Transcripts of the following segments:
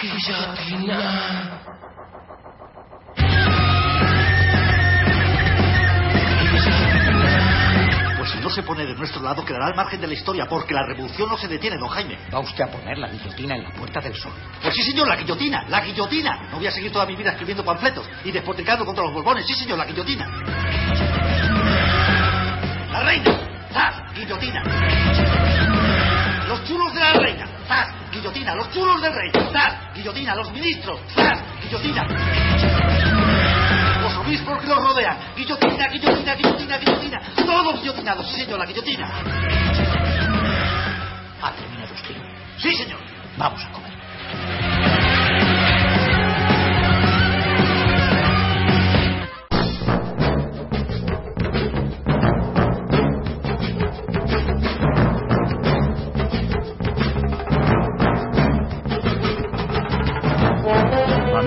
cbp.gov/careers. Pues si no se pone de nuestro lado, quedará al margen de la historia, porque la revolución no se detiene, don Jaime. Va usted a poner la guillotina en la Puerta del Sol. Pues sí, señor, la guillotina, la guillotina. No voy a seguir toda mi vida escribiendo panfletos y despotricando contra los borbones. Sí, señor, la guillotina. La reina, ¡zas! Guillotina. Los chulos de la reina, ¡zas! Guillotina. Los chulos del rey, ¡zas! Guillotina. Los ministros, ¡zas! Guillotina. Los obispos que los rodean, guillotina, guillotina, guillotina, guillotina. Todos guillotinados, sí, señor, la guillotina. ¿Ha terminado usted? Sí, señor. Vamos a comer.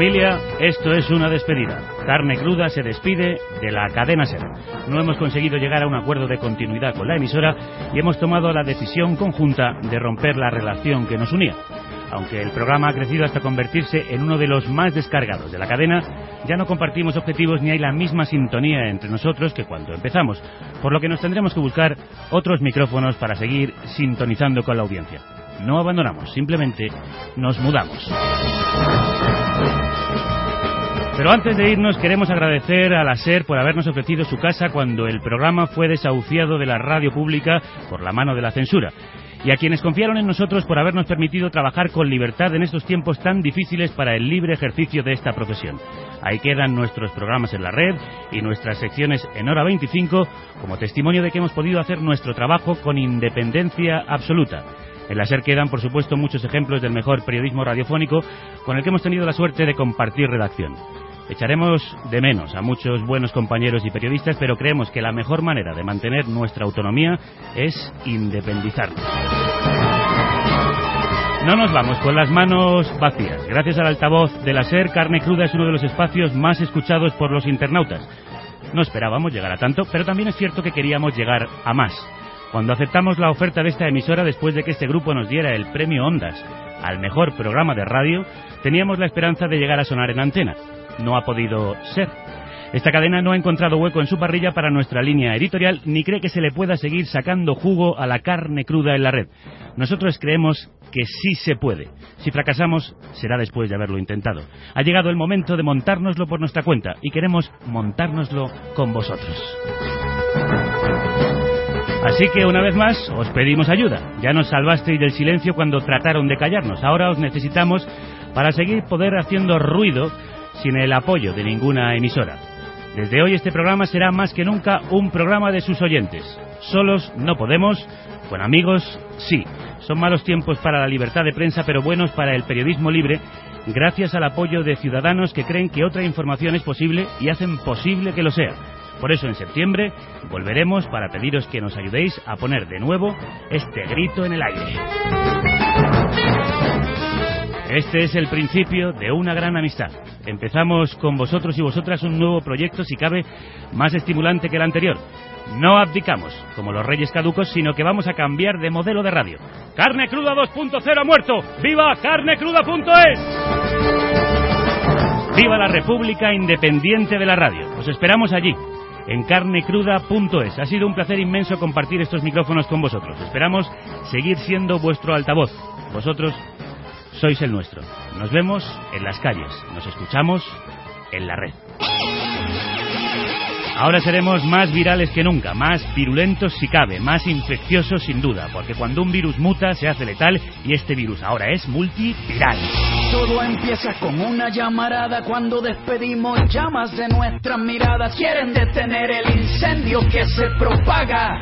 Familia, esto es una despedida. Carne Cruda se despide de la cadena SER. No hemos conseguido llegar a un acuerdo de continuidad con la emisora y hemos tomado la decisión conjunta de romper la relación que nos unía. Aunque el programa ha crecido hasta convertirse en uno de los más descargados de la cadena, ya no compartimos objetivos ni hay la misma sintonía entre nosotros que cuando empezamos, por lo que nos tendremos que buscar otros micrófonos para seguir sintonizando con la audiencia. No abandonamos, simplemente nos mudamos. Pero antes de irnos queremos agradecer a la SER por habernos ofrecido su casa cuando el programa fue desahuciado de la radio pública por la mano de la censura. Y a quienes confiaron en nosotros por habernos permitido trabajar con libertad en estos tiempos tan difíciles para el libre ejercicio de esta profesión. Ahí quedan nuestros programas en la red y nuestras secciones en hora 25 como testimonio de que hemos podido hacer nuestro trabajo con independencia absoluta. En la SER quedan, por supuesto, muchos ejemplos del mejor periodismo radiofónico con el que hemos tenido la suerte de compartir redacción. Echaremos de menos a muchos buenos compañeros y periodistas, pero creemos que la mejor manera de mantener nuestra autonomía es independizarnos. No nos vamos con las manos vacías. Gracias al altavoz de la SER, Carne Cruda es uno de los espacios más escuchados por los internautas. No esperábamos llegar a tanto, pero también es cierto que queríamos llegar a más. Cuando aceptamos la oferta de esta emisora después de que este grupo nos diera el premio Ondas al mejor programa de radio, teníamos la esperanza de llegar a sonar en antena. No ha podido ser. Esta cadena no ha encontrado hueco en su parrilla para nuestra línea editorial ni cree que se le pueda seguir sacando jugo a la carne cruda en la red. Nosotros creemos que sí se puede. Si fracasamos, será después de haberlo intentado. Ha llegado el momento de montárnoslo por nuestra cuenta y queremos montárnoslo con vosotros. Así que una vez más os pedimos ayuda. Ya nos salvasteis del silencio cuando trataron de callarnos. Ahora os necesitamos para seguir poder haciendo ruido sin el apoyo de ninguna emisora. Desde hoy este programa será más que nunca un programa de sus oyentes. Solos no podemos, con amigos sí. Son malos tiempos para la libertad de prensa, pero buenos para el periodismo libre, gracias al apoyo de ciudadanos que creen que otra información es posible y hacen posible que lo sea. Por eso en septiembre volveremos para pediros que nos ayudéis a poner de nuevo este grito en el aire. Este es el principio de una gran amistad. Empezamos con vosotros y vosotras un nuevo proyecto, si cabe, más estimulante que el anterior. No abdicamos, como los reyes caducos, sino que vamos a cambiar de modelo de radio. Carne Cruda 2.0 ha muerto. ¡Viva carnecruda.es! ¡Viva la República Independiente de la Radio! Os esperamos allí, en carnecruda.es. Ha sido un placer inmenso compartir estos micrófonos con vosotros. Esperamos seguir siendo vuestro altavoz. Vosotros sois el nuestro. Nos vemos en las calles, nos escuchamos en la red. Ahora seremos más virales que nunca, más virulentos si cabe, más infecciosos sin duda, porque cuando un virus muta se hace letal y este virus ahora es multiviral. Todo empieza con una llamarada cuando despedimos llamas de nuestras miradas. Quieren detener el incendio que se propaga,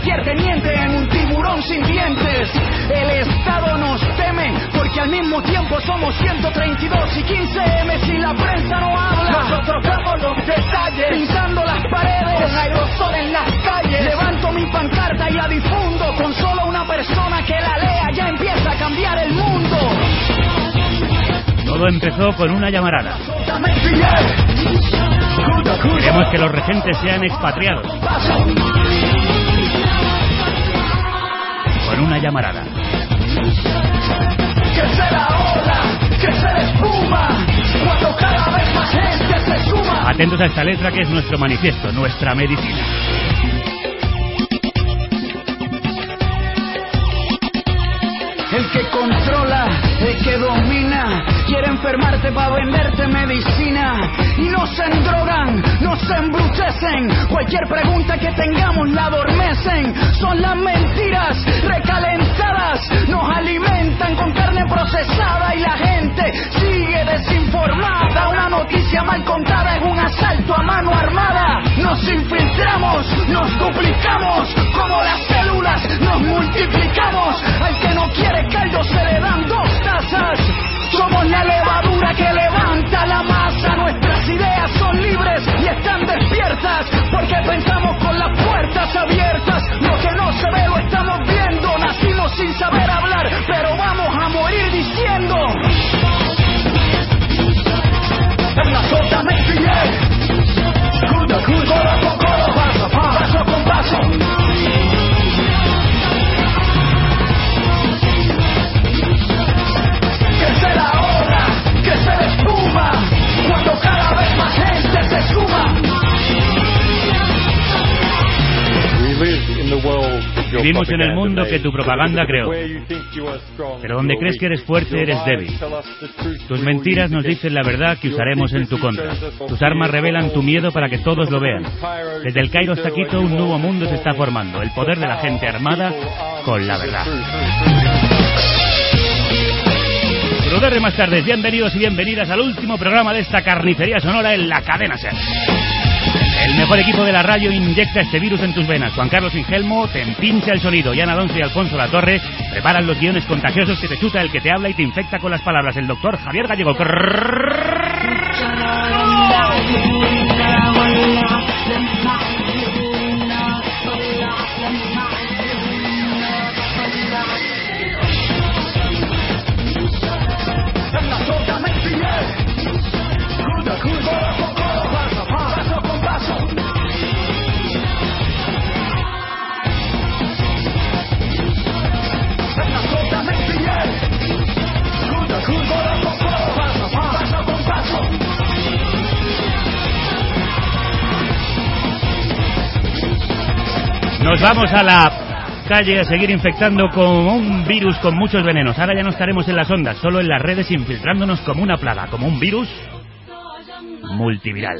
teniente en un tiburón sin dientes. El Estado nos teme, porque al mismo tiempo somos 132 y 15 M si la prensa no habla. Nosotros damos los detalles, pintando las paredes, con aerosol en las calles. Levanto mi pancarta y la difundo, con solo una persona que la lea ya empieza a cambiar el mundo. Todo empezó con una llamarada. Queremos que los regentes sean expatriados. Con una llamarada. Que se la ola, que se la espuma, cuando cada vez más gente se suma. Atentos a esta letra que es nuestro manifiesto, nuestra medicina. El que controla, el que domina, quiere enfermarte para venderte medicina. Y no se endrogan, no se embrutecen. Cualquier pregunta que tengamos la adormecen. Son las mentiras recalentadas, nos alimentan con carne procesada y la gente sigue desinformada. Una noticia mal contada es un asalto a mano armada. Nos infiltramos, nos duplicamos, como las células nos multiplicamos. Al que no quiere caldo se le dan dos tazas. Somos la levadura que levanta la masa. Nuestras ideas son libres y están despiertas. Porque pensamos con las puertas abiertas. Lo que no se ve lo estamos viendo. Nacimos sin saber hablar, pero vamos a morir diciendo. En la sota me pillé. Codo con codo, paso, paso con paso. se la ola, se la espuma, cuando cada vez más gente se suma. Vivimos en el mundo que tu propaganda creó. Pero donde crees que eres fuerte, eres débil. Tus mentiras nos dicen la verdad que usaremos en tu contra. Tus armas revelan tu miedo para que todos lo vean. Desde el Cairo hasta Quito, un nuevo mundo se está formando. El poder de la gente armada con la verdad. Ruder más tardes, bienvenidos y bienvenidas al último programa de esta carnicería sonora en la cadena SER. El mejor equipo de la radio inyecta este virus en tus venas. Juan Carlos Ingelmo te empincha el sonido. Jan Alonso y Alfonso Latorre preparan los guiones contagiosos que te chuta el que te habla y te infecta con las palabras. El doctor Javier Gallego. Nos vamos a la calle a seguir infectando como un virus con muchos venenos. Ahora ya no estaremos en las ondas, solo en las redes infiltrándonos como una plaga, como un virus multiviral.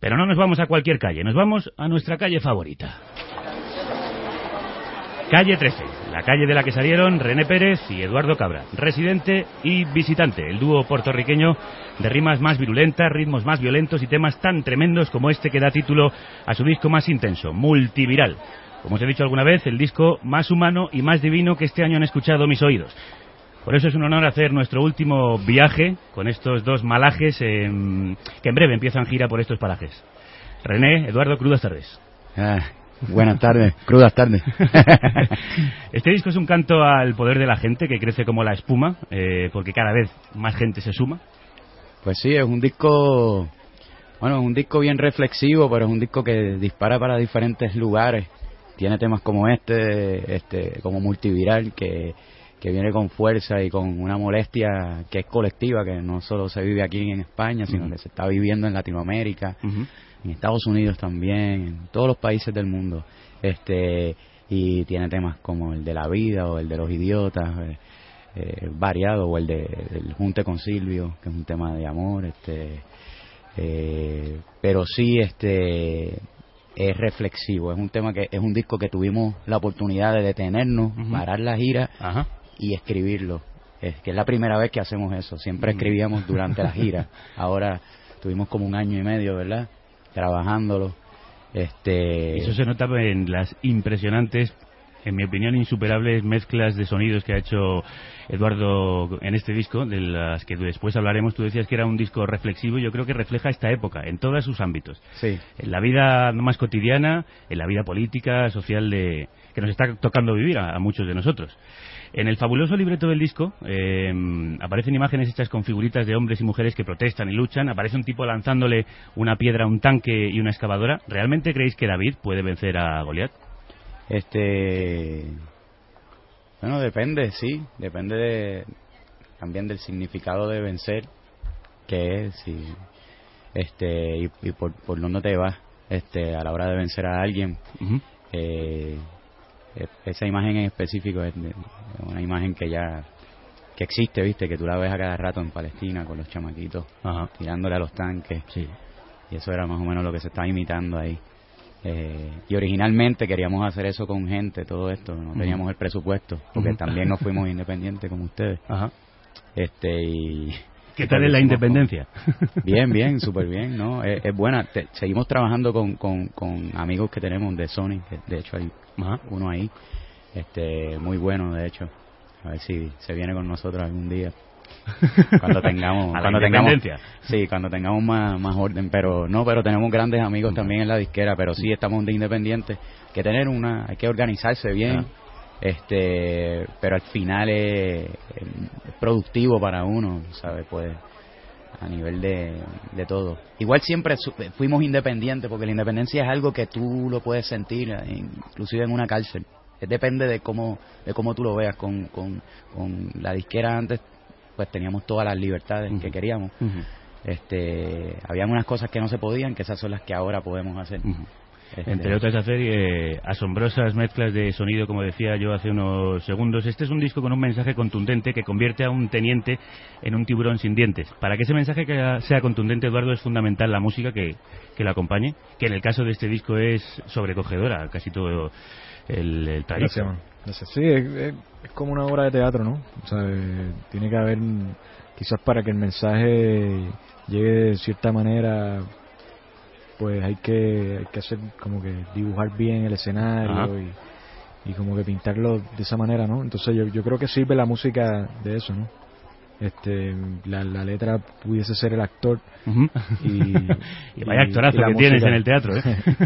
Pero no nos vamos a cualquier calle, nos vamos a nuestra calle favorita. Calle 13, la calle de la que salieron René Pérez y Eduardo Cabra, residente y visitante, el dúo puertorriqueño de rimas más virulentas, ritmos más violentos y temas tan tremendos como este que da título a su disco más intenso, Multiviral. Como os he dicho alguna vez, el disco más humano y más divino que este año han escuchado mis oídos. Por eso es un honor hacer nuestro último viaje con estos dos malajes que en breve empiezan gira por estos parajes. René, Eduardo, crudas tardes. Ah, buenas tardes, crudas tardes. Este disco es un canto al poder de la gente que crece como la espuma, eh, porque cada vez más gente se suma. Pues sí, es un disco, bueno, es un disco bien reflexivo, pero es un disco que dispara para diferentes lugares. Tiene temas como este, este, como multiviral, que, que viene con fuerza y con una molestia que es colectiva, que no solo se vive aquí en España, sino que se está viviendo en Latinoamérica. En Estados Unidos también, en todos los países del mundo. Este, y tiene temas como el de la vida o el de los idiotas. eh, eh, variado, o el de el Junte con Silvio, que es un tema de amor, este, eh, pero sí, este, es reflexivo, es un tema que es un disco que tuvimos la oportunidad de detenernos, parar la gira y escribirlo. Es que es la primera vez que hacemos eso. Siempre escribíamos durante la gira. Ahora tuvimos como un año y medio, ¿verdad? Trabajándolo. Este... Eso se nota en las impresionantes en mi opinión, insuperables mezclas de sonidos que ha hecho Eduardo en este disco, de las que después hablaremos. Tú decías que era un disco reflexivo y yo creo que refleja esta época en todos sus ámbitos. Sí. En la vida más cotidiana, en la vida política, social de, que nos está tocando vivir a, muchos de nosotros. En el fabuloso libreto del disco eh, aparecen imágenes hechas con figuritas de hombres y mujeres que protestan y luchan. Aparece un tipo lanzándole una piedra a un tanque y una excavadora. ¿Realmente creéis que David puede vencer a Goliat? Este, bueno, depende, sí, depende de, también del significado de vencer, que es, si, este, y, por, por dónde te vas, este, a la hora de vencer a alguien. Eh, esa imagen en específico es una imagen que ya que existe, viste, que tú la ves a cada rato en Palestina con los chamaquitos tirándole a los tanques. Sí. Y eso era más o menos lo que se estaba imitando ahí. Eh, y originalmente queríamos hacer eso con gente, todo esto, no teníamos el presupuesto, porque también nos fuimos independientes como ustedes. Ajá. Este, y, ¿Qué tal es la independencia? Bien, bien, súper bien, ¿no? Es, buena. seguimos trabajando con, con, con, amigos que tenemos de Sony, de hecho hay uno ahí, este, muy bueno, de hecho. A ver si se viene con nosotros algún día cuando tengamos cuando tengamos sí cuando tengamos más, más orden pero no pero tenemos grandes amigos también en la disquera pero sí estamos de independientes que tener una hay que organizarse bien este pero al final es, productivo para uno sabe pues a nivel de, de todo. Igual siempre fuimos independientes porque la independencia es algo que tú lo puedes sentir inclusive en una cárcel. Depende de cómo de cómo tú lo veas. Con, con, con la disquera antes pues teníamos todas las libertades que queríamos. este, habían unas cosas que no se podían, que esas son las que ahora podemos hacer. Entre otras hacer eh, asombrosas mezclas de sonido, como decía yo hace unos segundos. Este es un disco con un mensaje contundente que convierte a un teniente en un tiburón sin dientes. Para que ese mensaje sea contundente, Eduardo, es fundamental la música que, que lo acompañe, que en el caso de este disco es sobrecogedora, casi todo el, el Sí, es, como una obra de teatro, ¿no? O sea, tiene que haber, quizás para que el mensaje llegue de cierta manera, pues hay que, hay que hacer como que dibujar bien el escenario y, y, como que pintarlo de esa manera, ¿no? Entonces yo, yo creo que sirve la música de eso, ¿no? este la, la letra pudiese ser el actor y, vaya actorazo que tienes en el teatro ¿eh?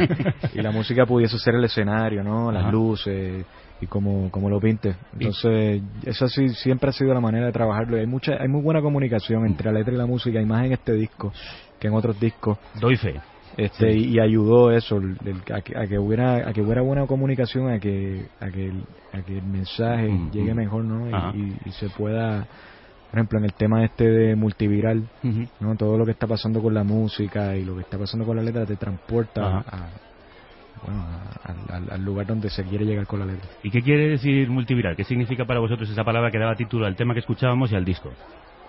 y la música pudiese ser el escenario no las luces y como, como lo pinte. Entonces esa sí siempre ha sido la manera de trabajarlo. Y hay mucha hay muy buena comunicación entre la letra y la música y más en este disco que en otros discos. Doy fe este y, ayudó eso a, que, hubiera a que hubiera buena comunicación a que a que, a que el mensaje llegue mejor no y se pueda por ejemplo, en el tema este de multiviral, ¿no? todo lo que está pasando con la música y lo que está pasando con la letra te transporta a, bueno, al, lugar donde se quiere llegar con la letra. ¿Y qué quiere decir multiviral? ¿Qué significa para vosotros esa palabra que daba título al tema que escuchábamos y al disco?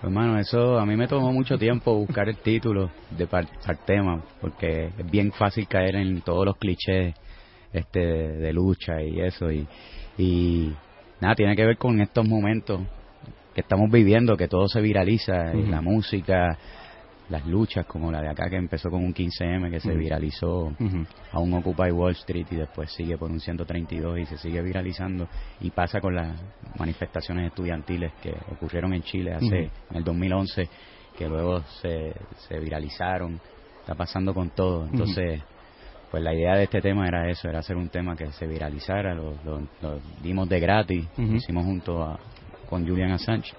Hermano, eso a mí me tomó mucho tiempo buscar el título de par, tema, porque es bien fácil caer en todos los clichés este de, lucha y eso y, y nada, tiene que ver con estos momentos que estamos viviendo, que todo se viraliza, la música, las luchas como la de acá que empezó con un 15M que se viralizó a un Occupy Wall Street y después sigue por un 132 y se sigue viralizando. Y pasa con las manifestaciones estudiantiles que ocurrieron en Chile hace en el 2011 que luego se, se viralizaron. Está pasando con todo. Entonces pues la idea de este tema era eso era hacer un tema que se viralizara. Lo, dimos de gratis lo hicimos junto a, con Julian Assange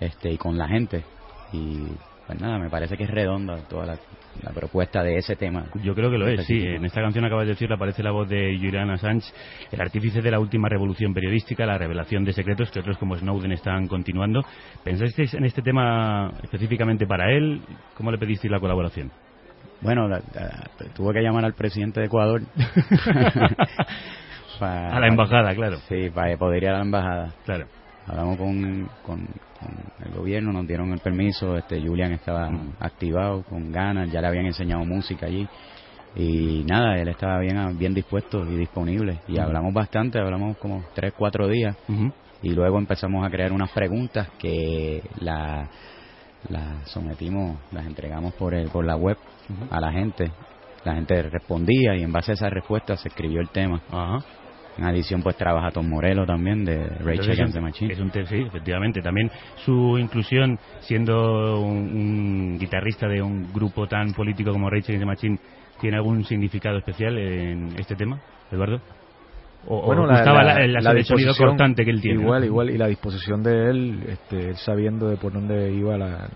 este y con la gente. Y pues nada me parece que es redonda toda la, propuesta de ese tema yo creo que lo es sí en esta canción acabas de decir aparece la voz de Julian Assange el artífice de la última revolución periodística la revelación de secretos que otros como Snowden están continuando pensasteis en este tema específicamente para él cómo le pedisteis la colaboración bueno, tuvo que llamar al presidente de Ecuador. a la embajada, claro. Sí, para poder ir a la embajada. Claro hablamos con, con, el gobierno, nos dieron el permiso, este Julian estaba activado, con ganas, ya le habían enseñado música allí. Y nada, él estaba bien, bien dispuesto y disponible. Y hablamos bastante, hablamos como tres, cuatro días. Y luego empezamos a crear unas preguntas que la las sometimos, las entregamos por el, por la web a la gente. La gente respondía y en base a esas respuestas se escribió el tema. En adición, pues trabaja Tom Morello también, de Rachel Against the Machine. Es un sí, efectivamente. También su inclusión, siendo un, guitarrista de un grupo tan político como Rachel Against the Machine, ¿tiene algún significado especial en este tema, Eduardo? o, bueno, la, la, sonido cortante que él tiene. Igual, igual, y la disposición de él, este, él sabiendo de por dónde iba la,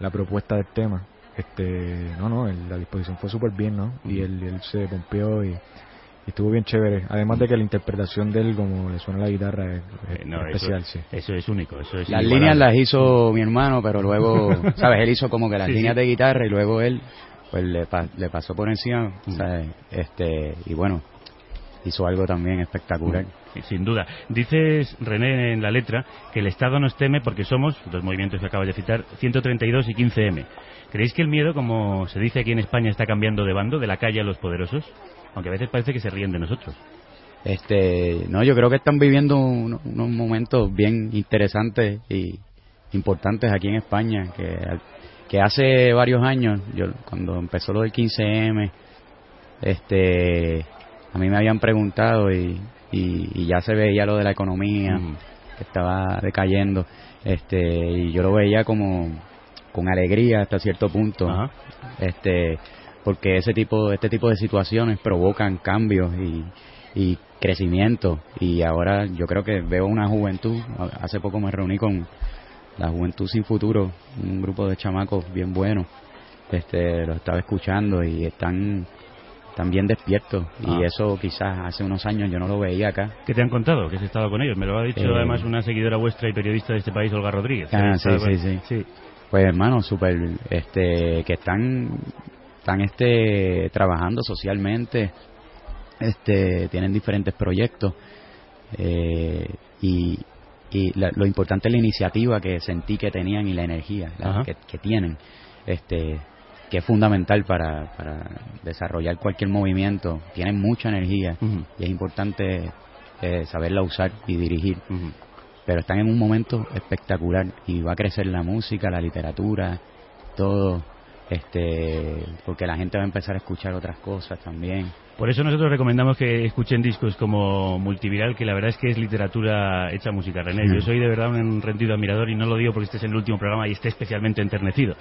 la propuesta del tema. Este, no, no, la disposición fue súper bien, ¿no? Y él, él se pompeó y, estuvo bien chévere. Además de que la interpretación de él, como le suena la guitarra, es, eh, especial, eso, sí. Eso es único, eso es Las líneas las hizo mi hermano, pero luego, ¿sabes? Él hizo como que las líneas de guitarra y luego él, pues le, le pasó por encima, ¿sabes? Este, y bueno, hizo algo también espectacular. sin duda. Dices, René, en la letra, que el Estado nos teme porque somos, dos movimientos que acabas de citar, 132 y 15M. ¿Creéis que el miedo, como se dice aquí en España, está cambiando de bando, de la calle a los poderosos? Aunque a veces parece que se ríen de nosotros. Este, no, yo creo que están viviendo unos momentos bien interesantes y importantes aquí en España, que, que hace varios años, yo cuando empezó lo del 15M, este, a mí me habían preguntado y, y, ya se veía lo de la economía que estaba decayendo este y yo lo veía como con alegría hasta cierto punto. Este porque ese tipo este tipo de situaciones provocan cambios y, y crecimiento y ahora yo creo que veo una juventud hace poco me reuní con la juventud sin futuro un grupo de chamacos bien buenos este lo estaba escuchando y están también despierto y ah. eso quizás hace unos años yo no lo veía acá. ¿Qué te han contado? ¿Qué has estado con ellos? Me lo ha dicho eh, además una seguidora vuestra y periodista de este país, Olga Rodríguez. Ah, sí, sí, sí, Pues hermano, súper, este, que están, están este, trabajando socialmente, este, tienen diferentes proyectos eh, y, y lo importante es la iniciativa que sentí que tenían y la energía que, que tienen. Este, que es fundamental para, para desarrollar cualquier movimiento. Tienen mucha energía y es importante eh, saberla usar y dirigir. Pero están en un momento espectacular y va a crecer la música, la literatura, todo, este, porque la gente va a empezar a escuchar otras cosas también. Por eso nosotros recomendamos que escuchen discos como Multiviral, que la verdad es que es literatura hecha música, René. Yo soy de verdad un rendido admirador y no lo digo porque estés en el último programa y esté especialmente enternecido.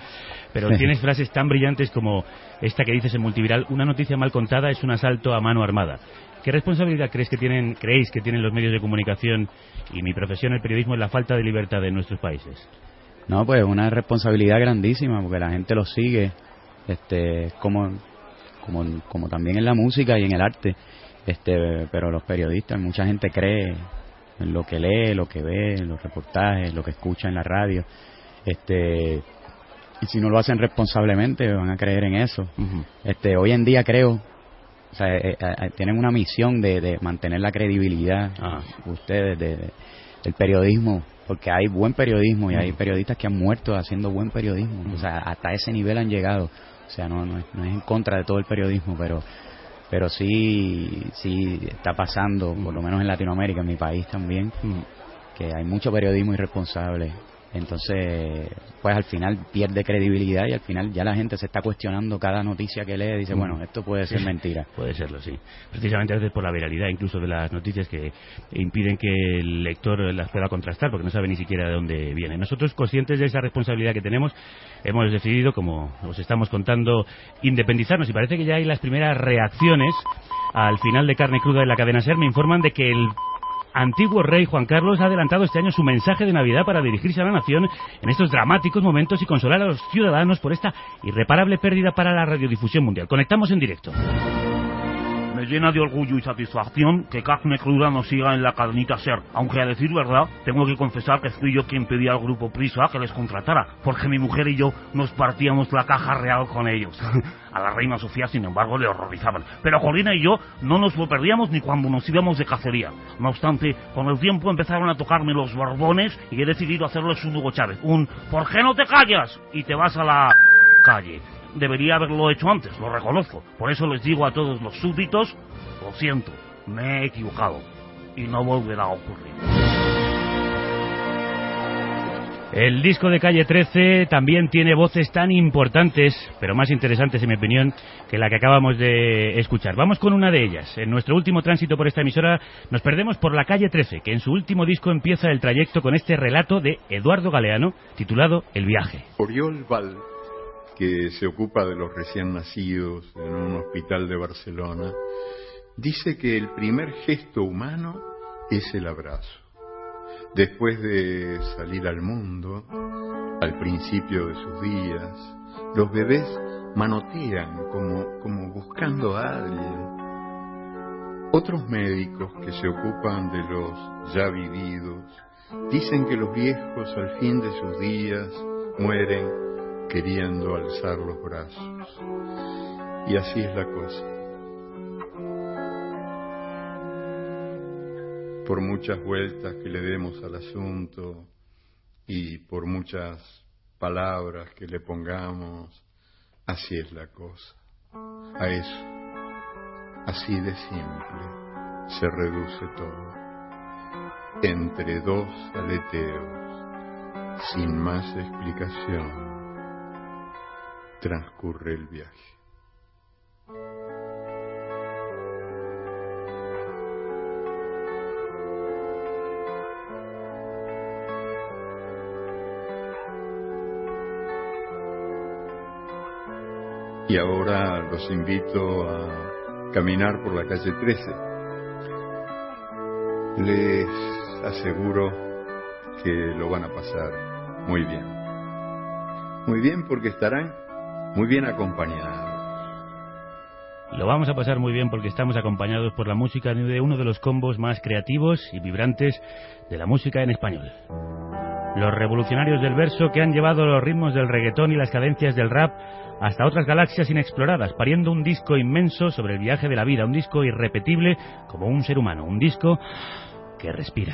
Pero tienes frases tan brillantes como esta que dices en Multiviral, una noticia mal contada es un asalto a mano armada. ¿Qué responsabilidad crees que tienen, creéis que tienen los medios de comunicación y mi profesión, el periodismo, en la falta de libertad de nuestros países? No, pues una responsabilidad grandísima porque la gente lo sigue, este, como como, como también en la música y en el arte. Este, pero los periodistas, mucha gente cree en lo que lee, lo que ve, en los reportajes, lo que escucha en la radio. Este, y si no lo hacen responsablemente, van a creer en eso. este, hoy en día creo, o sea, eh, eh, eh, tienen una misión de, de mantener la credibilidad, ustedes, de, del periodismo, porque hay buen periodismo y hay periodistas que han muerto haciendo buen periodismo. O sea, hasta ese nivel han llegado. O sea, no, no, es, en contra de todo el periodismo, pero pero sí sí está pasando, por lo menos en Latinoamérica, en mi país también, que hay mucho periodismo irresponsable entonces, pues al final pierde credibilidad y al final ya la gente se está cuestionando cada noticia que lee. Dice, bueno, esto puede ser mentira. Puede serlo, sí. Precisamente a veces por la viralidad incluso de las noticias que impiden que el lector las pueda contrastar porque no sabe ni siquiera de dónde viene. Nosotros, conscientes de esa responsabilidad que tenemos, hemos decidido, como os estamos contando, independizarnos y parece que ya hay las primeras reacciones al final de Carne Cruda en la cadena SER. Me informan de que el antiguo rey Juan Carlos ha adelantado este año su mensaje de Navidad para dirigirse a la nación en estos dramáticos momentos y consolar a los ciudadanos por esta irreparable pérdida para la radiodifusión mundial. Conectamos en directo. Llena de orgullo y satisfacción que Carne Cruda nos siga en la cadenita SER, aunque a decir verdad, tengo que confesar que fui yo quien pedía al grupo Prisa que les contratara, porque mi mujer y yo nos partíamos la caja real con ellos. A la reina Sofía, sin embargo, le horrorizaban. Pero Corina y yo no nos lo perdíamos ni cuando nos íbamos de cacería. No obstante, con el tiempo empezaron a tocarme los borbones y he decidido hacerles un Hugo Chávez. Un ¿por qué no te callas? Y te vas a la calle. Debería haberlo hecho antes, lo reconozco. Por eso les digo a todos los súbditos, lo siento, me he equivocado. Y no volverá a ocurrir. El disco de Calle 13 también tiene voces tan importantes, pero más interesantes en mi opinión, que la que acabamos de escuchar. Vamos con una de ellas. En nuestro último tránsito por esta emisora nos perdemos por la Calle 13, que en su último disco empieza el trayecto con este relato de Eduardo Galeano, titulado El viaje. Oriol Val, que se ocupa de los recién nacidos en un hospital de Barcelona, dice que el primer gesto humano es el abrazo. Después de salir al mundo, al principio de sus días, los bebés manotean como, como buscando a alguien. Otros médicos que se ocupan de los ya vividos dicen que los viejos al fin de sus días mueren queriendo alzar los brazos. Y así es la cosa. por muchas vueltas que le demos al asunto y por muchas palabras que le pongamos, así es la cosa. A eso, así de simple, se reduce todo. Entre dos aleteos, sin más explicación, transcurre el viaje. Y ahora los invito a caminar por la calle 13. Les aseguro que lo van a pasar muy bien. Muy bien porque estarán muy bien acompañados. Lo vamos a pasar muy bien porque estamos acompañados por la música de uno de los combos más creativos y vibrantes de la música en español. Los revolucionarios del verso que han llevado los ritmos del reggaetón y las cadencias del rap hasta otras galaxias inexploradas, pariendo un disco inmenso sobre el viaje de la vida, un disco irrepetible como un ser humano, un disco que respira.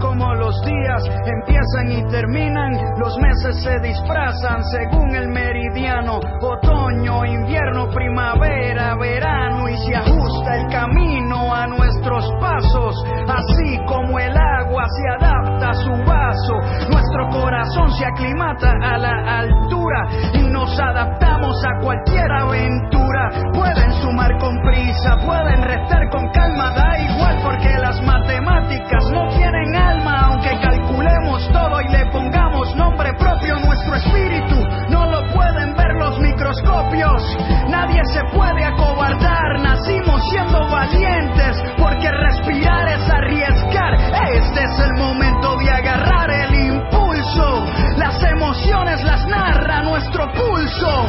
como los días empiezan y terminan. Los meses se disfrazan según el meridiano otoño, invierno, primavera, verano y se ajusta el camino a nuestros pasos, así como el agua se adapta a su vaso, nuestro corazón se aclimata a la altura y nos adaptamos a cualquier aventura. Pueden sumar con prisa, pueden restar con calma, da igual porque las matemáticas no tienen alma, aunque calculemos todo y le pongamos nombre propio, nuestro espíritu microscopios. Nadie se puede acobardar, nacimos siendo valientes, porque respirar es arriesgar. Este es el momento de agarrar el impulso. Las emociones las narra nuestro pulso.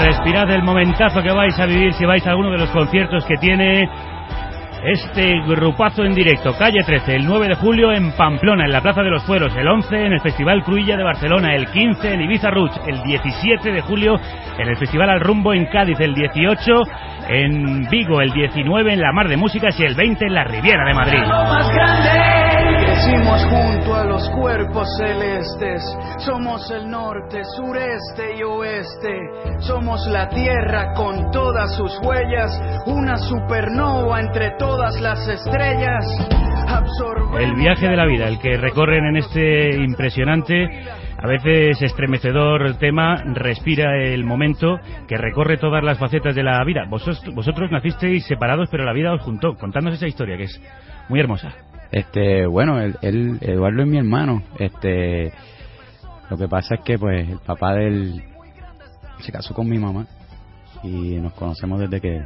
Respirad el momentazo que vais a vivir si vais a alguno de los conciertos que tiene este grupazo en directo. Calle 13, el 9 de julio en Pamplona, en la Plaza de los Fueros, el 11 en el Festival Cruilla de Barcelona, el 15 en Ibiza Ruch, el 17 de julio en el Festival Al Rumbo en Cádiz, el 18 en Vigo, el 19 en la Mar de Músicas y el 20 en la Riviera de Madrid. Nacimos junto a los cuerpos celestes, somos el norte, sureste y oeste, somos la tierra con todas sus huellas, una supernova entre todas las estrellas. El viaje de la vida, el que recorren en este impresionante, a veces estremecedor tema, respira el momento que recorre todas las facetas de la vida. Vosotros, vosotros nacisteis separados, pero la vida os juntó. Contadnos esa historia, que es muy hermosa. Este, bueno, él, él- Eduardo es mi hermano. Este, lo que pasa es que pues el papá de él se casó con mi mamá y nos conocemos desde que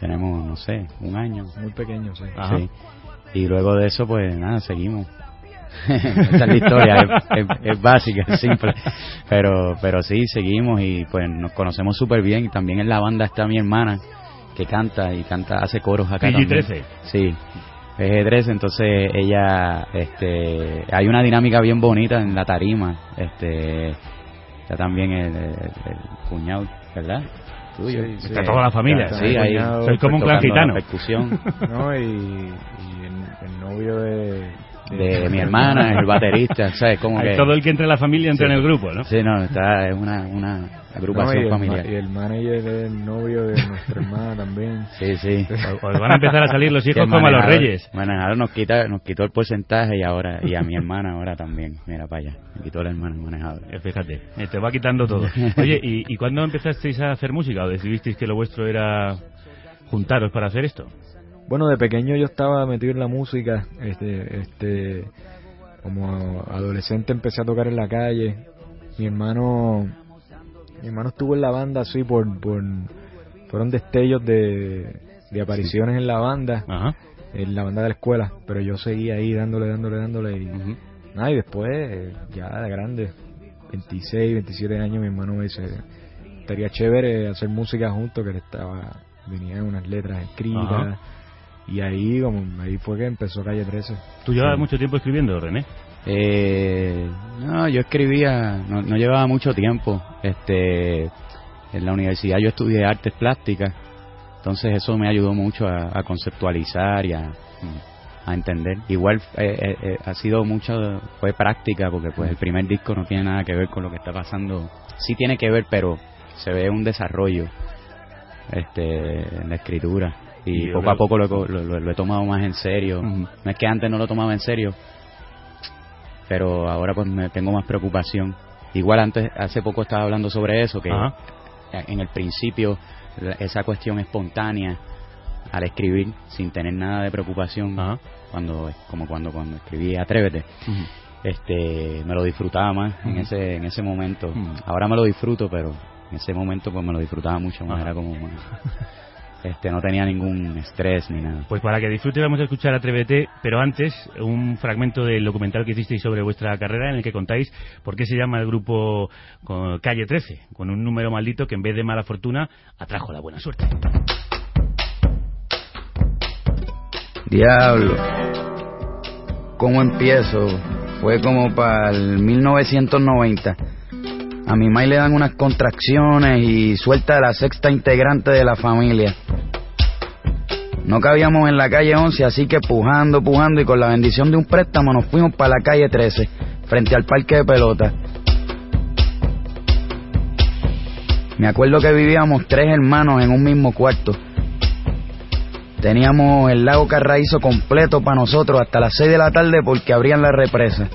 tenemos, no sé, un año. Muy pequeño, sí. Ajá. Sí. Y luego de eso, pues nada, seguimos. Esa es la historia, es, es- es básica, es simple. Pero, pero sí, seguimos y pues nos conocemos súper bien. Y también en la banda está mi hermana que canta y canta, hace coros acá. también. PG-13. Sí, PG-13, entonces ella, este, hay una dinámica bien bonita en la tarima. Este, está también el, el- el cuñado, ¿verdad? Tuyo. Sí, sí. Está toda la familia. Está Sí, el ahí. cuñado, Sois como un clan la gitano. percusión. ¿no? Y, y el, el novio de, de mi hermana, el baterista, ¿sabes? Como que... Todo el que entre en la familia entra Sí. en el grupo, ¿no? Sí, no, está, es una, una No, agrupación y, el, ma- familiar. y el manager es el novio de nuestra hermana también. Sí, sí. Os van a empezar a salir los hijos como a los reyes. manejador nos quita, nos quitó el porcentaje y ahora, y a mi hermana ahora también, mira para allá, me quitó la hermana el manejador. Eh, Fíjate, eh, te va quitando todo. Oye, ¿y, ¿y cuándo empezasteis a hacer música o decidisteis que lo vuestro era juntaros para hacer esto? Bueno, de pequeño yo estaba metido en la música, este, este, como adolescente empecé a tocar en la calle. Mi hermano, mi hermano estuvo en la banda así por, por fueron destellos de, de apariciones en la banda, Ajá. en la banda de la escuela, pero yo seguía ahí dándole, dándole, dándole y Ujú. nada, y después ya de grande, 26, 27 años, mi hermano me dice, estaría chévere hacer música juntos, que él estaba, venía unas letras escritas. Ajá. Y ahí como ahí fue que empezó Calle 13. ¿Tú llevas Sí. mucho tiempo escribiendo, René? Eh, no, yo escribía, no, no llevaba mucho tiempo. Este, en la universidad yo estudié artes plásticas, entonces eso me ayudó mucho a, a conceptualizar y a, a entender. Igual eh, eh, eh, ha sido mucho, fue práctica, porque pues el primer disco no tiene nada que ver con lo que está pasando. Sí tiene que ver, pero se ve un desarrollo este, en la escritura. Y Y poco a poco lo, lo- lo- lo he tomado más en serio. No es que antes no lo tomaba en serio, pero ahora pues me tengo más preocupación. Igual antes, hace poco estaba hablando sobre eso, que en el principio la- esa cuestión espontánea al escribir sin tener nada de preocupación, cuando como cuando cuando escribí Atrévete, este me lo disfrutaba más en ese en ese momento. Ahora me lo disfruto, pero en ese momento pues me lo disfrutaba mucho más, era como más- este no tenía ningún estrés ni nada. Pues para que disfrute vamos a escuchar Atrévete, pero antes un fragmento del documental que hicisteis sobre vuestra carrera en el que contáis por qué se llama el grupo Calle 13, con un número maldito que en vez de mala fortuna atrajo la buena suerte. Diablo. ¿Cómo empiezo? Fue como para el 1990. A mi mai le dan unas contracciones y suelta a la sexta integrante de la familia. No cabíamos en la calle 11, así que pujando, pujando y con la bendición de un préstamo nos fuimos para la calle 13, frente al parque de pelota. Me acuerdo que vivíamos tres hermanos en un mismo cuarto. Teníamos el lago Carraízo completo para nosotros hasta las 6 de la tarde porque abrían la represa.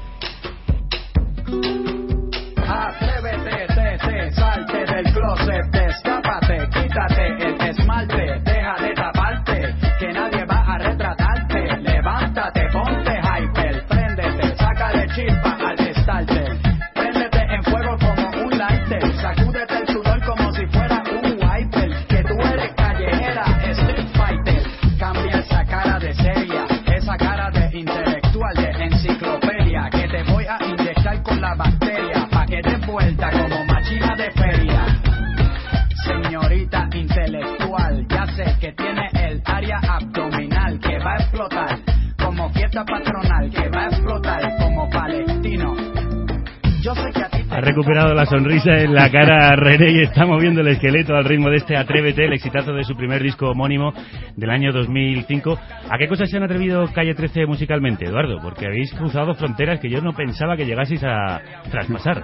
Recuperado la sonrisa en la cara René y está moviendo el esqueleto al ritmo de este Atrévete, el exitazo de su primer disco homónimo del año 2005. ¿A qué cosas se han atrevido Calle 13 musicalmente, Eduardo? Porque habéis cruzado fronteras que yo no pensaba que llegaseis a traspasar.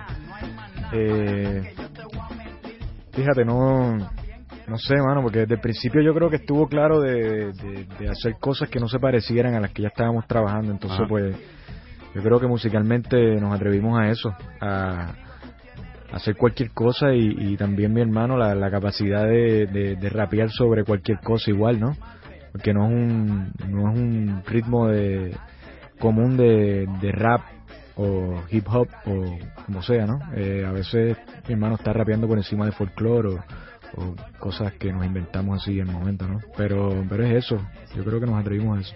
Eh, fíjate, no, no sé, mano, porque desde el principio yo creo que estuvo claro de, de- de hacer cosas que no se parecieran a las que ya estábamos trabajando. Entonces, pues, yo creo que musicalmente nos atrevimos a eso, a hacer cualquier cosa y, y también mi hermano la, la capacidad de, de, de rapear sobre cualquier cosa igual, ¿no? Porque no es un, no es un ritmo de, común de, de rap o hip hop o como sea, ¿no? Eh, a veces mi hermano está rapeando por encima de folclore o, o cosas que nos inventamos así en el momento, ¿no? Pero, pero es eso, yo creo que nos atrevimos a eso.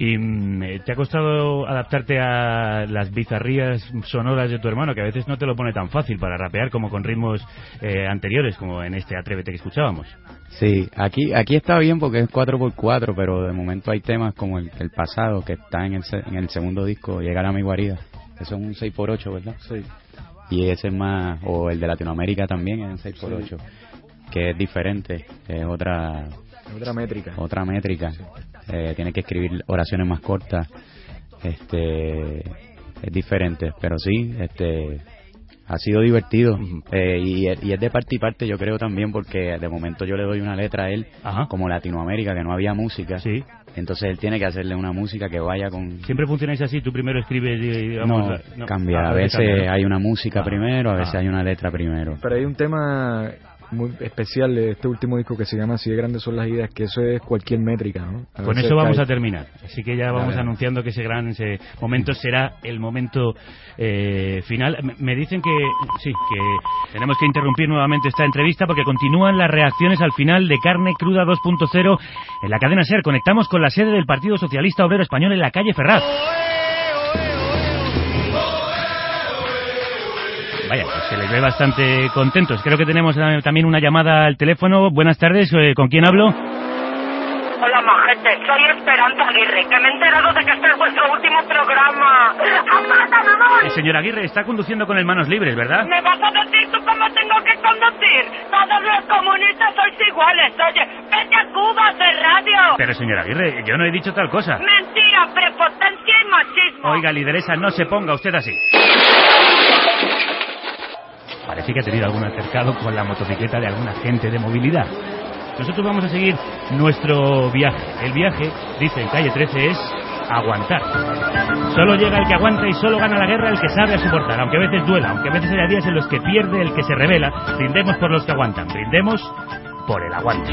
¿Y mm, te ha costado adaptarte a las bizarrías sonoras de tu hermano, que a veces no te lo pone tan fácil para rapear como con ritmos eh, anteriores, como en este Atrévete que escuchábamos? Sí, aquí aquí está bien porque es 4x4, pero de momento hay temas como el, el pasado que está en el, se- en el segundo disco, Llegar a mi guarida. Eso es un 6x8, ¿verdad? Sí. Y ese es más, o el de Latinoamérica también es un 6x8, que es diferente, es otra Otra métrica. otra métrica. Eh, tiene que escribir oraciones más cortas. Este es diferente, pero sí, este ha sido divertido Eh, y, es- y es de parte y parte yo creo también porque de momento yo le doy una letra a él como Latinoamérica que no había música Sí. entonces él tiene que hacerle una música que vaya con ¿Siempre funcionáis así? ¿Tú primero escribes y digamos, no, la- no, cambia ah, a veces cambia, ¿no? hay una música Ah. primero a veces Ah. hay una letra primero Pero hay un tema muy especial de este último disco que se llama Así de grandes son las ideas, que eso es cualquier métrica, ¿no? Con eso vamos cae- a terminar. Así que ya vamos anunciando que ese gran ese momento será el momento eh, final. Me- Me dicen que sí, que tenemos que interrumpir nuevamente esta entrevista porque continúan las reacciones al final de Carne Cruda 2.0 en la cadena SER. Conectamos con la sede del Partido Socialista Obrero Español en la calle Ferraz. Vaya, pues se les ve bastante contentos. Creo que tenemos eh, también una llamada al teléfono. Buenas tardes, eh, ¿con quién hablo? Hola, majete, soy Esperanza Aguirre, que me he enterado de que este es vuestro último programa. ¡Amata, mamón! El señor Aguirre está conduciendo con el manos libres, ¿verdad? ¿Me vas a decir tú cómo tengo que conducir? Todos los comunistas sois iguales, oye. Vete a Cuba, hacer radio. Pero señor Aguirre, yo no he dicho tal cosa. Mentira, prepotencia y machismo. Oiga, lideresa, no se ponga usted así. Parece que ha tenido algún altercado con la motocicleta de algún agente de movilidad. Nosotros vamos a seguir nuestro viaje. El viaje, dice en calle 13, es aguantar. Solo llega el que aguanta y solo gana la guerra el que sabe soportar, aunque a veces duela, aunque a veces haya días en los que pierde el que se revela. Brindemos por los que aguantan, brindemos por el aguante.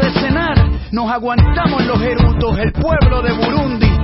de cenar, nos aguantamos los erutos. El pueblo de Burundi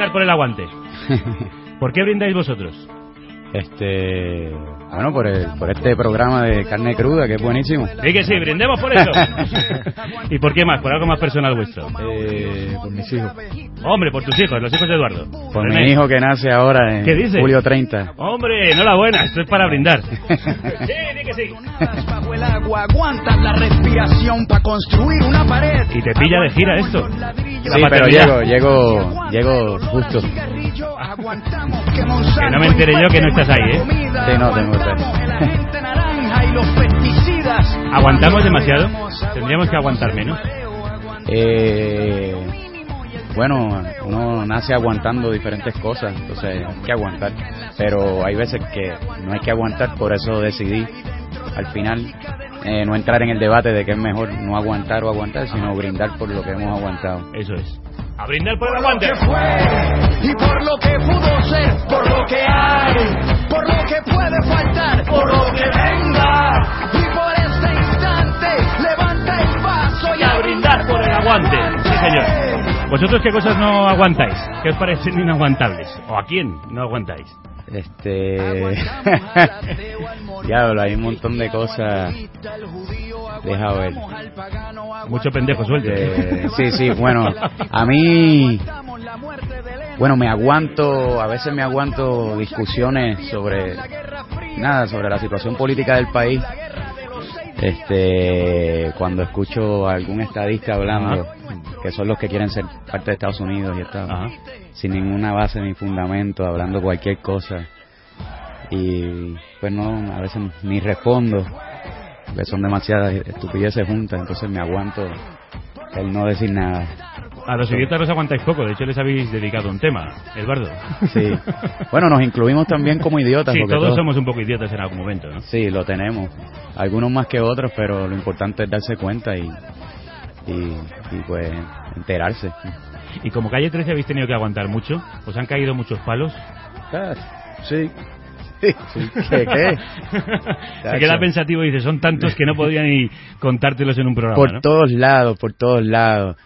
brindar por el aguante. ¿Por qué brindáis vosotros? Este, bueno, por, el, por este programa de carne cruda, que es buenísimo. Sí que sí, brindemos por eso. ¿Y por qué más? ¿Por algo más personal vuestro? Eh, por mis hijos. Hombre, por tus hijos, los hijos de Eduardo. Por René. mi hijo que nace ahora en ¿Qué dice? julio 30. Hombre, enhorabuena, esto es para brindar. sí, di que sí. Bajo el agua aguantas la respiración para construir una pared. Y te pilla de gira esto. Sí, pero llego, llego, llego justo. Que no me enteré yo que no estás ahí, ¿eh? Sí, no, tengo que estar. naranja y los pesticidas. ¿Aguantamos demasiado? Tendríamos que aguantar menos. Eh, bueno, uno nace aguantando diferentes cosas, entonces hay que aguantar. Pero hay veces que no hay que aguantar, por eso decidí al final eh, no entrar en el debate de que es mejor no aguantar o aguantar, sino brindar por lo que hemos aguantado. Eso es. A brindar por el aguante. Y por lo que pudo ser, por lo que hay, por lo que puede faltar, por lo que venga. Y por este instante, levanta el vaso y a brindar por el Aguante. Sí, señor. ¿Vosotros qué cosas no aguantáis? ¿Qué os parecen inaguantables? ¿O a quién no aguantáis? Este. Diablo, hay un montón de cosas. Deja ver. Mucho pendejo suelto. Eh, sí, sí, bueno, a mí. Bueno, me aguanto, a veces me aguanto discusiones sobre. Nada, sobre la situación política del país. Este. Cuando escucho a algún estadista hablando, que son los que quieren ser parte de Estados Unidos y está sin ninguna base ni fundamento, hablando cualquier cosa. Y pues no, a veces ni respondo, porque son demasiadas estupideces juntas, entonces me aguanto el no decir nada. A los idiotas los aguantáis poco, de hecho les habéis dedicado un tema, Eduardo. Sí. Bueno, nos incluimos también como idiotas. Sí, porque todos somos un poco idiotas en algún momento, ¿no? Sí, lo tenemos. Algunos más que otros, pero lo importante es darse cuenta y, y, y pues enterarse. Y como calle 13 habéis tenido que aguantar mucho, os han caído muchos palos. Ah, sí. ¿Qué? qué? Se queda pensativo y dice, son tantos que no podía ni contártelos en un programa, Por ¿no? todos lados, por todos lados.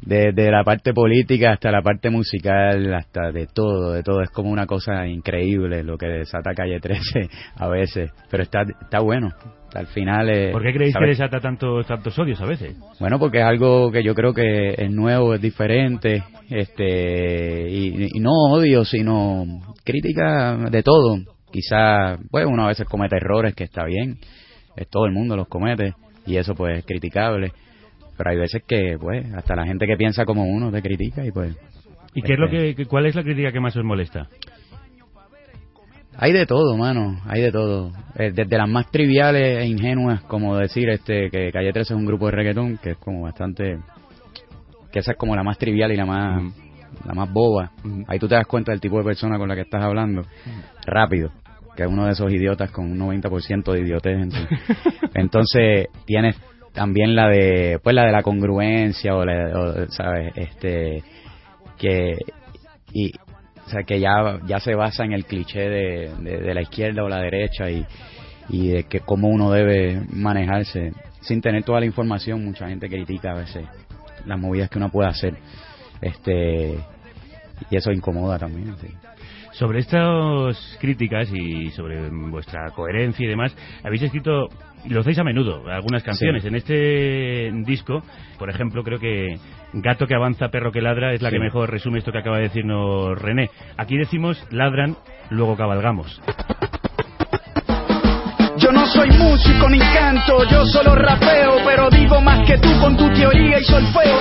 Desde la parte política hasta la parte musical, hasta de todo, de todo. Es como una cosa increíble lo que desata Calle 13 a veces. Pero está, está bueno. Al final... eh, ¿Por qué creéis que desata tantos, tantos odios a veces? Bueno, porque es algo que yo creo que es nuevo, es diferente, este, y, y no odio, sino crítica de todo. Quizá, pues uno a veces comete errores, que está bien, es todo el mundo los comete, y eso pues es criticable. Pero hay veces que, pues, hasta la gente que piensa como uno te critica y pues... ¿Y qué es lo que, que- cuál es la crítica que más os molesta? Hay de todo, mano, hay de todo. Eh, Desde las más triviales e ingenuas, como decir este que Calle 13 es un grupo de reggaetón, que es como bastante... que esa es como la más trivial y la más la más boba. Ahí tú te das cuenta del tipo de persona con la que estás hablando. Rápido. Que es uno de esos idiotas con un 90% de idiotez. en Entonces, tienes también la de pues la de la congruencia o, la, o, sabes este que y o sea que ya ya se basa en el cliché de, de, de la izquierda o la derecha y, y de que cómo uno debe manejarse sin tener toda la información mucha gente critica a veces las movidas que uno puede hacer este y eso incomoda también sí. Sobre estas críticas y sobre vuestra coherencia y demás, habéis escrito, y lo hacéis a menudo, algunas canciones. Sí. En este disco, por ejemplo, creo que Gato que avanza, perro que ladra es la Sí. que mejor resume esto que acaba de decirnos René. Aquí decimos ladran, luego cabalgamos. Yo no soy músico ni canto, yo solo rapeo, pero digo más que tú con tu teoría y solfeo.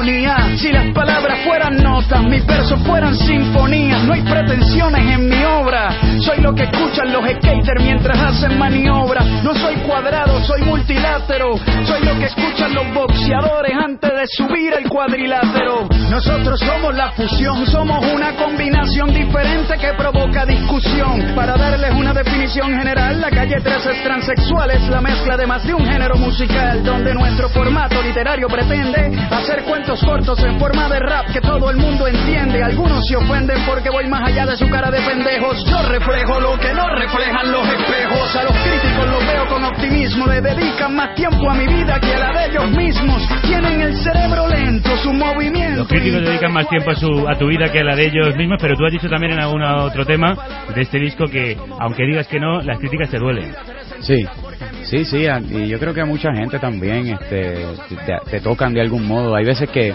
Si las palabras fueran notas, mis versos fueran sinfonías. No hay pretensiones en mi obra. Soy lo que escuchan los skaters mientras hacen maniobra. No soy cuadrado, soy multilátero. Soy lo que escuchan los boxeadores antes de subir el cuadrilátero. Nosotros somos la fusión, somos una combinación diferente que provoca discusión. Para darles una definición general, la calle 13 es transexual, es la mezcla de más de un género musical, donde nuestro formato literario pretende hacer cuentos cortos en forma de rap que todo el mundo entiende. Algunos se ofenden porque voy más allá de su cara de pendejos. Yo reflejo lo que no reflejan los espejos. A los críticos los veo con optimismo le dedican más tiempo a mi vida que a la de ellos mismos. Tienen el cerebro lento, su movimiento. Los críticos dedican más tiempo a, su, a tu vida que a la de ellos mismos, pero tú has dicho también en algún otro tema de este disco que, aunque digas que no, las críticas te duelen. Sí, sí, sí, y yo creo que a mucha gente también este, te, tocan de algún modo. Hay veces que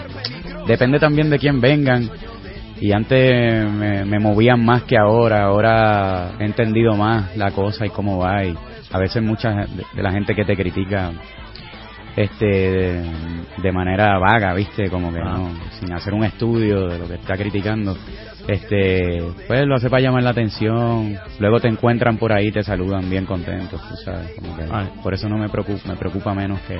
depende también de quién vengan. Y antes me, movían más que ahora, ahora he entendido más la cosa y cómo va. Y a veces mucha de la gente que te critica este de, manera vaga, ¿viste? Como que no, sin hacer un estudio de lo que está criticando. Este, pues lo hace para llamar la atención. Luego te encuentran por ahí, te saludan bien contentos, tú sabes. Como que por eso no me preocupa, me preocupa menos que,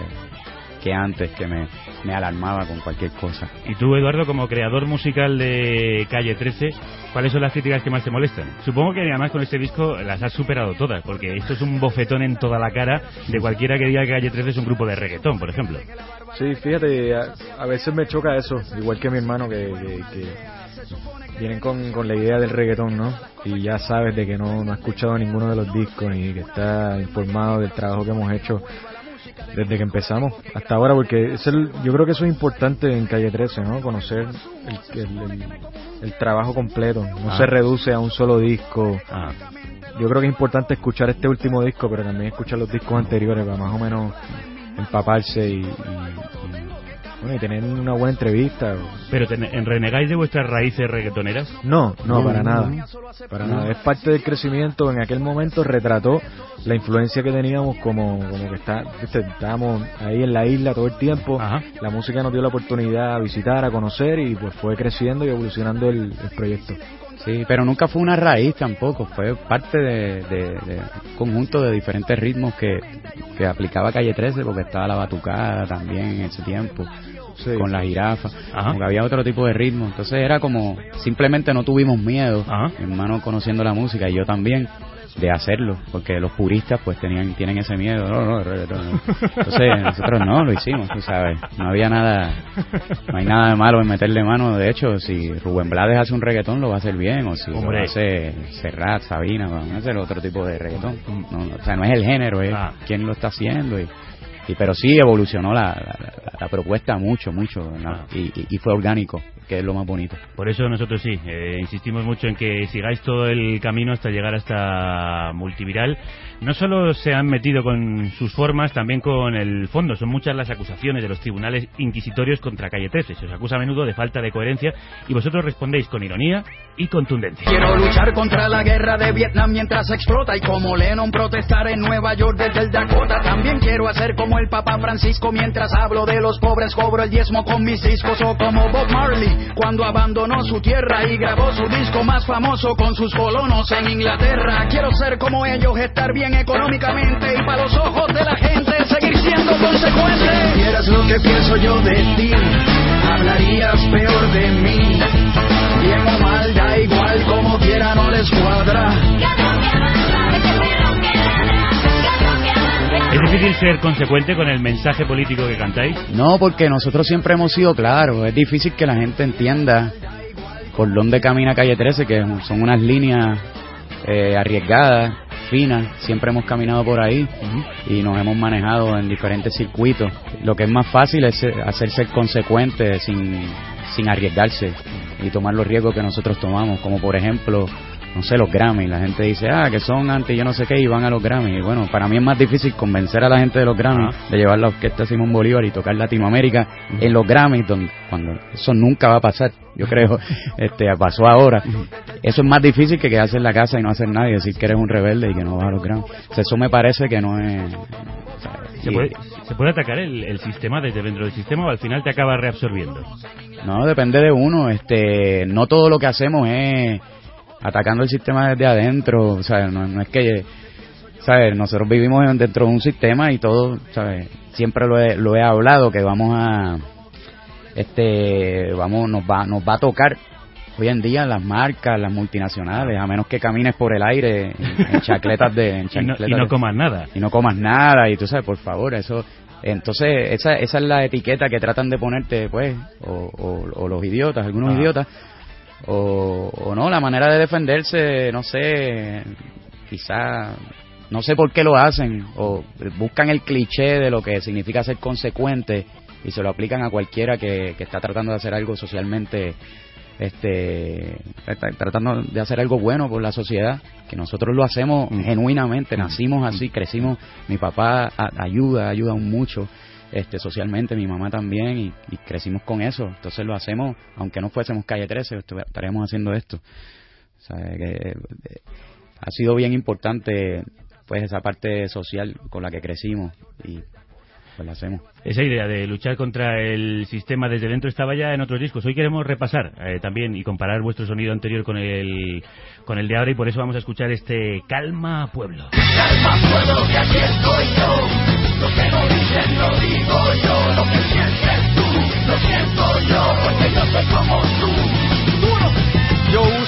que antes, que me, me alarmaba con cualquier cosa. Y tú, Eduardo, como creador musical de Calle 13, ¿cuáles son las críticas que más te molestan? Supongo que además con este disco las has superado todas, porque esto es un bofetón en toda la cara de cualquiera que diga que Calle 13 es un grupo de reggaetón, por ejemplo. Sí, fíjate, a, a veces me choca eso, igual que mi hermano que, que, que vienen con, con la idea del reggaetón, ¿no? Y ya sabes de que no, no ha escuchado ninguno de los discos ni que está informado del trabajo que hemos hecho desde que empezamos hasta ahora, porque es el, yo creo que eso es importante en Calle 13, ¿no? Conocer el, el, el- el trabajo completo, no Ah. se reduce a un solo disco. Ah. Yo creo que es importante escuchar este último disco, pero también escuchar los discos anteriores para más o menos empaparse y, y- y, bueno, y tener una buena entrevista. ¿Pero te- en renegáis de vuestras raíces reggaetoneras? No, no, No, para no, nada. no. Para nada. Es parte del crecimiento. En aquel momento retrató la influencia que teníamos como, como que está, viste, estábamos ahí en la isla todo el tiempo. La música nos dio la oportunidad a visitar, a conocer y pues fue creciendo y evolucionando el, el proyecto. Sí, pero nunca fue una raíz tampoco, fue parte de, de- de un conjunto de diferentes ritmos que, que aplicaba Calle 13, porque estaba la batucada también en ese tiempo, con la jirafa, como que había otro tipo de ritmo, entonces era como, simplemente no tuvimos miedo, mi hermano conociendo la música y yo también, de hacerlo, porque los puristas pues tenían tienen ese miedo, no, no, no. entonces nosotros no, lo hicimos, tú sabes, no había nada, no hay nada de malo en meterle mano, de hecho, si Rubén Blades hace un reggaetón lo va a hacer bien, o si lo hace Serrat, Sabina, van a hacer otro tipo de reggaetón, no, no, o sea, no es el género, es quién lo está haciendo y, y pero sí evolucionó la, la, la- la propuesta mucho, mucho, ¿no? y, y- y fue orgánico, que es lo más bonito. Por eso nosotros sí, eh, insistimos mucho en que sigáis todo el camino hasta llegar hasta Multiviral. No solo se han metido con sus formas, también con el fondo. Son muchas las acusaciones de los tribunales inquisitorios contra Calle 13. Se os acusa a menudo de falta de coherencia y vosotros respondéis con ironía y contundencia. Quiero luchar contra la guerra de Vietnam mientras explota y como Lennon protestar en Nueva York desde el Dakota. También quiero hacer como el Papa Francisco mientras hablo de los pobres, cobro el diezmo con mis discos o como Bob Marley cuando abandonó su tierra y grabó su disco más famoso con sus colonos en Inglaterra. Quiero ser como ellos, estar bien económicamente y para los ojos de la gente seguir siendo consecuente. Si vieras lo que pienso yo de ti, hablarías peor de mí. Bien o mal, da igual, como quiera no les cuadra. ¿Es difícil ser consecuente con el mensaje político que cantáis? No, porque nosotros siempre hemos sido claros. Es difícil que la gente entienda por dónde camina Calle 13, que son unas líneas eh, arriesgadas, finas. Siempre hemos caminado por ahí y nos hemos manejado en diferentes circuitos. Lo que es más fácil es hacerse consecuente sin, sin arriesgarse y tomar los riesgos que nosotros tomamos, como por ejemplo no sé, los Grammy. La gente dice, ah, que son anti yo no sé qué y van a los Grammy. Y bueno, para mí es más difícil convencer a la gente de los Grammy de llevar la orquesta Simón Bolívar y tocar Latinoamérica en los Grammy, donde, cuando eso nunca va a pasar, yo creo, este pasó ahora. Eso es más difícil que quedarse en la casa y no hacer nada y decir que eres un rebelde y que no vas a los Grammy. O sea, eso me parece que no es... o sea, ¿Se y- puede, se puede atacar el, el sistema desde dentro del sistema o al final te acaba reabsorbiendo? No, depende de uno. Este, no todo lo que hacemos es atacando el sistema desde adentro. O sea, no, no es que, ¿sabes? Nosotros vivimos en- dentro de un sistema y todo, ¿sabes? Siempre lo he, lo he hablado que vamos a, este, vamos, nos va, nos va a tocar hoy en día las marcas, las multinacionales, a menos que camines por el aire en, en chacletas de, en Y no, y comas nada. y no comas nada y tú sabes por favor eso entonces esa esa es la etiqueta que tratan de ponerte pues o, o- o los idiotas algunos idiotas o, o no la manera de defenderse no sé quizá no sé por qué lo hacen, o buscan el cliché de lo que significa ser consecuente y se lo aplican a cualquiera que, que está tratando de hacer algo socialmente este tratando de hacer algo bueno por la sociedad que nosotros lo hacemos genuinamente nacimos así crecimos mi papá ayuda ayuda mucho este socialmente mi mamá también y, y, crecimos con eso entonces lo hacemos aunque no fuésemos calle 13 estaríamos haciendo esto o sea, que, eh, ha sido bien importante pues esa parte social con la que crecimos y pues la hacemos. Esa idea de luchar contra el sistema desde dentro estaba ya en otros discos. Hoy queremos repasar eh, también y comparar vuestro sonido anterior con el con el de ahora y por eso vamos a escuchar este Calma Pueblo. Calma Pueblo, que aquí estoy yo. Lo que no dicen lo digo yo. Lo que sientes tú, lo siento yo. Porque yo soy como tú. Yo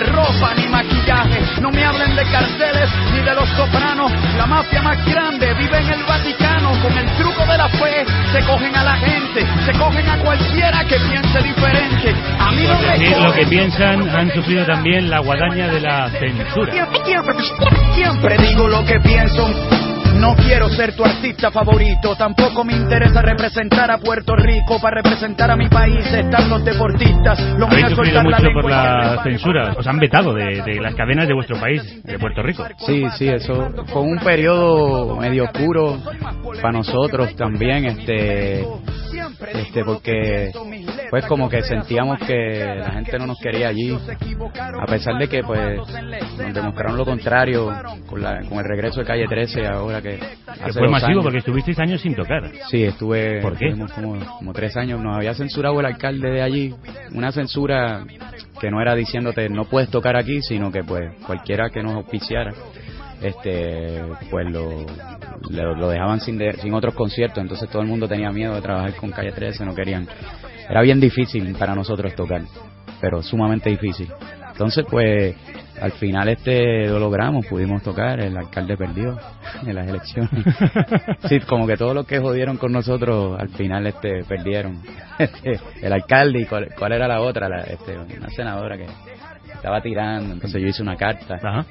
ropa ni maquillaje. No me hablen de carteles ni de los sopranos. La mafia más grande vive en el Vaticano. Con el truco de la fe se cogen a la gente, se cogen a cualquiera que piense diferente. A mí no me lo que piensan han sufrido también la guadaña de la censura. Siempre digo lo que pienso. No quiero ser tu artista favorito, tampoco me interesa representar a Puerto Rico. Para representar a mi país están los deportistas. Lo Habéis sufrido mucho por la censura, os han vetado de, de, las cadenas de vuestro país, de Puerto Rico. Sí, sí, eso fue un periodo medio oscuro para nosotros también, este, este, porque pues como que sentíamos que la gente no nos quería allí, a pesar de que pues nos demostraron lo contrario con, la, con el regreso de Calle 13 ahora que... que fue masivo años. porque estuvisteis años sin tocar. Sí, estuve... ¿Por qué? Como, como tres años, nos había censurado el alcalde de allí, una censura que no era diciéndote no puedes tocar aquí, sino que pues cualquiera que nos auspiciara este pues lo, lo, lo dejaban sin, de, sin otros conciertos, entonces todo el mundo tenía miedo de trabajar con Calle 13, no querían era bien difícil para nosotros tocar, pero sumamente difícil. Entonces, pues, al final este lo logramos, pudimos tocar, el alcalde perdió en las elecciones. Sí, como que todos los que jodieron con nosotros, al final este perdieron. el alcalde y cuál, cuál, era la otra, la, este, una senadora que estaba tirando, entonces yo hice una carta Ajá.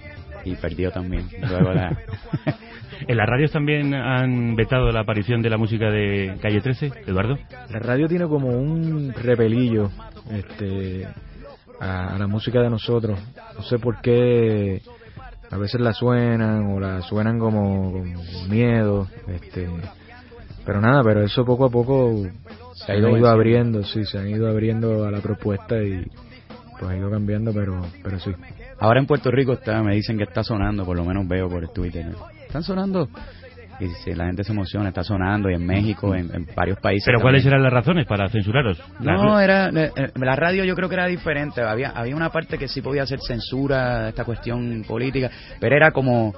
Y perdió también. Luego la... ¿En las radios también han vetado la aparición de la música de Calle 13, Eduardo? La radio tiene como un repelillo este, a, a, la música de nosotros. No sé por qué a veces la suenan o la suenan como con miedo. Este, pero nada, pero eso poco a poco se ha ido, ido abriendo, sí, se han ido abriendo a la propuesta y pues ha ido cambiando, pero, pero sí. Ahora en Puerto Rico está, me dicen que está sonando, por lo menos veo por el Twitter. ¿no? Están sonando. Y si la gente se emociona, está sonando. Y en México, en, en varios países. ¿Pero también. cuáles eran las razones para censuraros? No, era. eh, La radio yo creo que era diferente. Había, había una parte que sí podía hacer censura, esta cuestión política. Pero era como.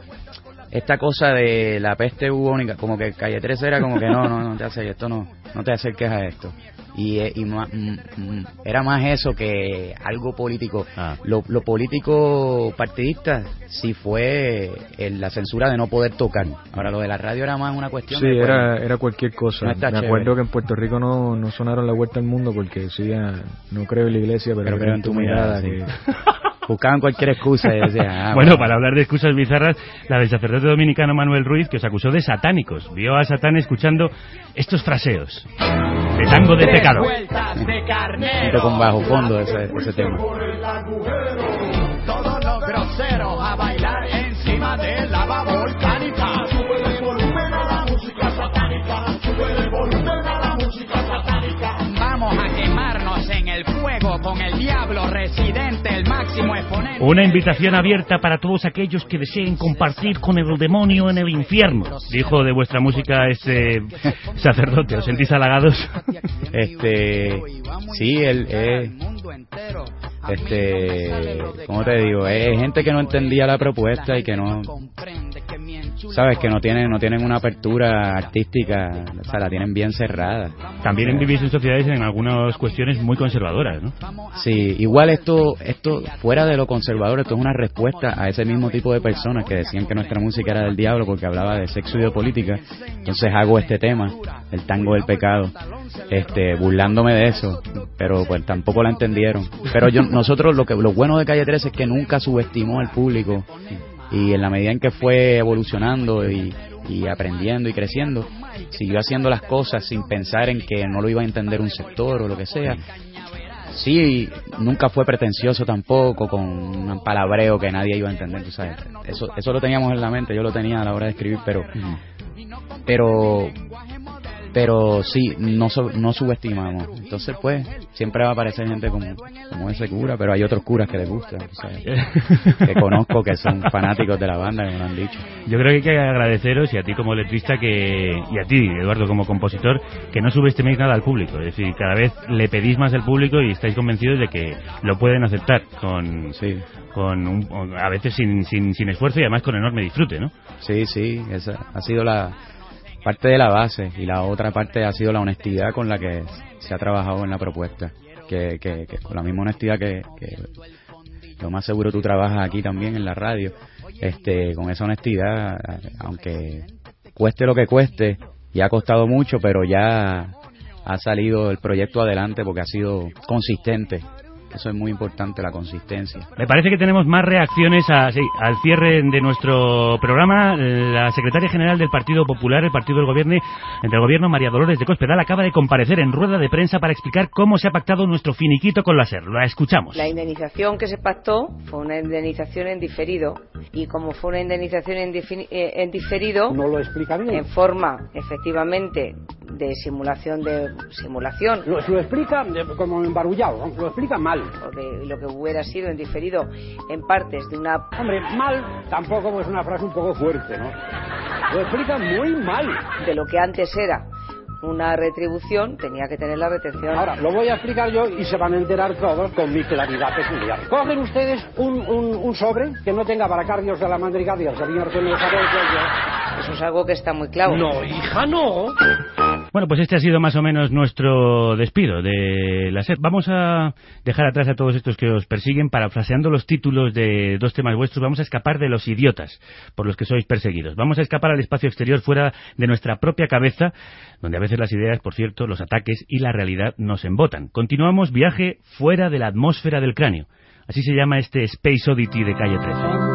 Esta cosa de la peste bubónica, como que Calle 13 era como que no, no, no te acerques, esto no, no te acerques a esto y, y ma, mm, era más eso que algo político. Ah. Lo, lo, político partidista sí fue el, la censura de no poder tocar. Ahora lo de la radio era más una cuestión. Sí, de, era, bueno, era cualquier cosa. No Me chévere. acuerdo que en Puerto Rico no, no sonaron la vuelta al mundo porque decía, no creo en la iglesia, pero, pero creo en tu mirada. que... Buscaban cualquier excusa y decían, ah, bueno, bueno, para hablar de excusas bizarras, la del sacerdote dominicano Manuel Ruiz, que os acusó de satánicos. Vio a Satán escuchando estos fraseos. De tango de pecado. Junto con bajo fondo ese, ese tema. Todos los groseros a bailar encima de la con el diablo residente, el máximo exponente. Una invitación abierta para todos aquellos que deseen compartir con el demonio en el infierno. Dijo de vuestra música este sacerdote. ¿Os sentís halagados? Este, sí, él es, este, ¿cómo te digo? Es gente que no entendía la propuesta y que no, sabes que no tienen no tienen una apertura artística o sea la tienen bien cerrada también vivís en sociedades en algunas cuestiones muy conservadoras no sí igual esto esto fuera de lo conservador esto es una respuesta a ese mismo tipo de personas que decían que nuestra música era del diablo porque hablaba de sexo y de política entonces hago este tema el tango del pecado este burlándome de eso pero pues tampoco la entendieron pero yo nosotros lo que lo bueno de calle 13 es que nunca subestimó al público y en la medida en que fue evolucionando y, aprendiendo y creciendo, siguió haciendo las cosas sin pensar en que no lo iba a entender un sector o lo que sea. Sí, nunca fue pretencioso tampoco, con un palabreo que nadie iba a entender, tú sabes. Eso, eso lo teníamos en la mente, yo lo tenía a la hora de escribir, pero, pero pero sí, no, no subestimamos. Entonces, pues, siempre va a aparecer gente como, como ese cura, pero hay otros curas que les gustan, que conozco que son fanáticos de la banda, que me lo han dicho. Yo creo que hay que agradeceros, y a ti como letrista, que y a ti, Eduardo, como compositor, que no subestiméis nada al público. Es decir, cada vez le pedís más al público y estáis convencidos de que lo pueden aceptar con... Sí. Con un, a veces sin, sin, sin esfuerzo y además con enorme disfrute, ¿no? Sí, sí, esa ha sido la, parte de la base y la otra parte ha sido la honestidad con la que se ha trabajado en la propuesta. Que, que, con la misma honestidad que, lo más seguro tú trabajas aquí también en la radio, este, con esa honestidad, aunque cueste lo que cueste, y ha costado mucho, pero ya ha salido el proyecto adelante porque ha sido consistente eso es muy importante, la consistencia. Me parece que tenemos más reacciones al cierre de nuestro programa. La secretaria general del Partido Popular, el Partido del Gobierno, entre el Gobierno, María Dolores de Cospedal, acaba de comparecer en rueda de prensa para explicar cómo se ha pactado nuestro finiquito con la SER. La escuchamos. La indemnización que se pactó fue una indemnización en diferido. Y como fue una indemnización en, eh, diferido. No lo explica bien. En forma, efectivamente, de simulación de simulación. Lo, lo explica como embarullado, lo explica mal. Porque lo que hubiera sido en diferido en partes de una... Hombre, mal tampoco es una frase un poco fuerte, ¿no? Lo explica muy mal. De lo que antes era una retribución, tenía que tener la retención. Ahora, lo voy a explicar yo y se van a enterar todos con mi claridad peculiar. Cogen ustedes un, un, sobre que no tenga baracardios de la mandrigadia, señor que me Eso es algo que está muy claro. No, hija, no. Bueno, pues este ha sido más o menos nuestro despido de la SEP. Vamos a dejar atrás a todos estos que os persiguen, parafraseando los títulos de dos temas vuestros. Vamos a escapar de los idiotas por los que sois perseguidos. Vamos a escapar al espacio exterior fuera de nuestra propia cabeza, donde a veces las ideas, por cierto, los ataques y la realidad nos embotan. Continuamos viaje fuera de la atmósfera del cráneo. Así se llama este Space Oddity de calle 13.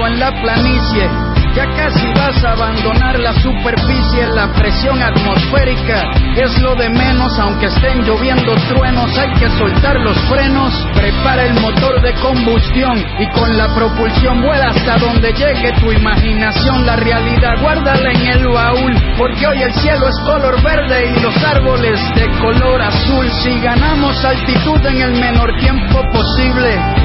En la planicie. Ya casi vas a abandonar la superficie, la presión atmosférica es lo de menos, aunque estén lloviendo truenos, hay que soltar los frenos, prepara el motor de combustión y con la propulsión vuela hasta donde llegue tu imaginación, la realidad. Guárdala en el baúl, porque hoy el cielo es color verde y los árboles de color azul, si ganamos altitud en el menor tiempo posible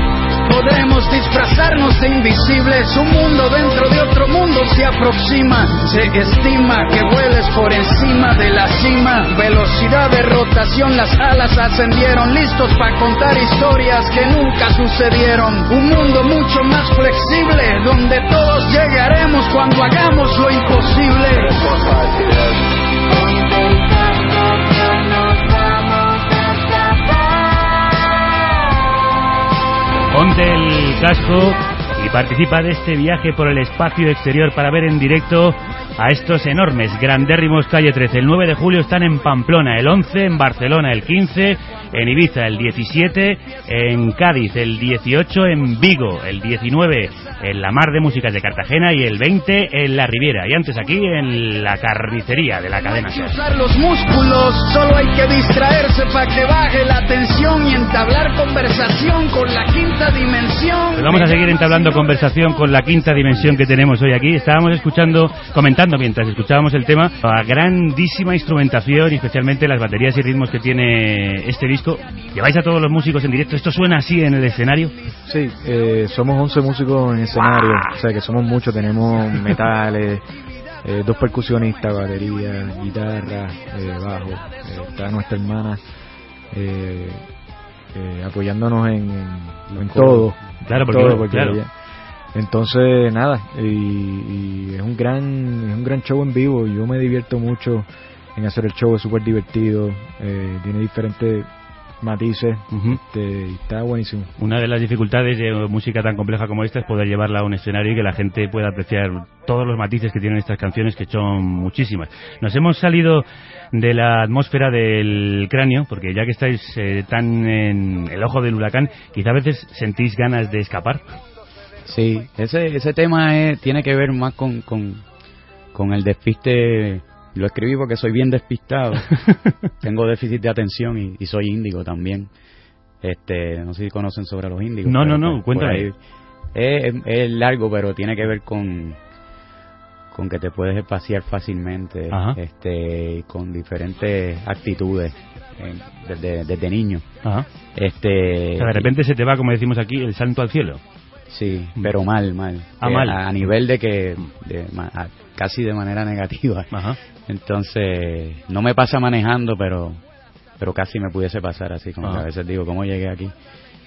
Podremos disfrazarnos de invisibles. Un mundo dentro de otro mundo se aproxima. Se estima que vueles por encima de la cima. Velocidad de rotación, las alas ascendieron. Listos para contar historias que nunca sucedieron. Un mundo mucho más flexible. Donde todos llegaremos cuando hagamos lo imposible. Ponte el casco y participa de este viaje por el espacio exterior para ver en directo a estos enormes, grandérrimos Calle 13. El 9 de julio están en Pamplona, el 11 en Barcelona, el 15 en Ibiza, el 17 en Cádiz, el 18 en Vigo, el 19 en la Mar de Músicas de Cartagena y el 20 en la Riviera. Y antes aquí en la carnicería de la cadena. Hay usar los músculos, solo hay que distraerse para que baje la tensión y entablar conversación con la quinta dimensión. Pues vamos a seguir entablando conversación con la quinta dimensión que tenemos hoy aquí. Estábamos escuchando, comentando mientras escuchábamos el tema la grandísima instrumentación y especialmente las baterías y ritmos que tiene este disco disco. ¿Lleváis a todos los músicos en directo? ¿Esto suena así en el escenario? Sí, eh, somos 11 músicos en escenario, o sea que somos muchos, tenemos metales, eh, dos percusionistas, batería, guitarra, eh, bajo, eh, está nuestra hermana eh, eh, apoyándonos en, en, en todo. Claro, porque- todo, porque claro. ella- entonces nada, y, y es un gran es un gran show en vivo, yo me divierto mucho en hacer el show, es súper divertido, eh, tiene diferentes matices, este, y está buenísimo. Una de las dificultades de música tan compleja como esta es poder llevarla a un escenario y que la gente pueda apreciar todos los matices que tienen estas canciones, que son muchísimas. Nos hemos salido de la atmósfera del cráneo, porque ya que estáis eh, tan en el ojo del huracán, quizá a veces sentís ganas de escapar. Sí, ese, ese tema es- tiene que ver más con, con, con el despiste. Lo escribí porque soy bien despistado. Tengo déficit de atención y, y soy índigo también. Este, no sé si conocen sobre los índigos. No, no, no, pues, cuéntame. Es, largo, pero tiene que ver con con que te puedes espaciar fácilmente, Ajá. este, con diferentes actitudes eh, desde, desde niño. Ajá. Este, O sea, de repente se te va, como decimos aquí, el santo al cielo. Sí, pero mal, mal. Ah, Eh, mal. A, a nivel de que, de a- casi de manera negativa. Entonces, no me pasa manejando, pero pero casi me pudiese pasar así, como que a veces digo, ¿cómo llegué aquí?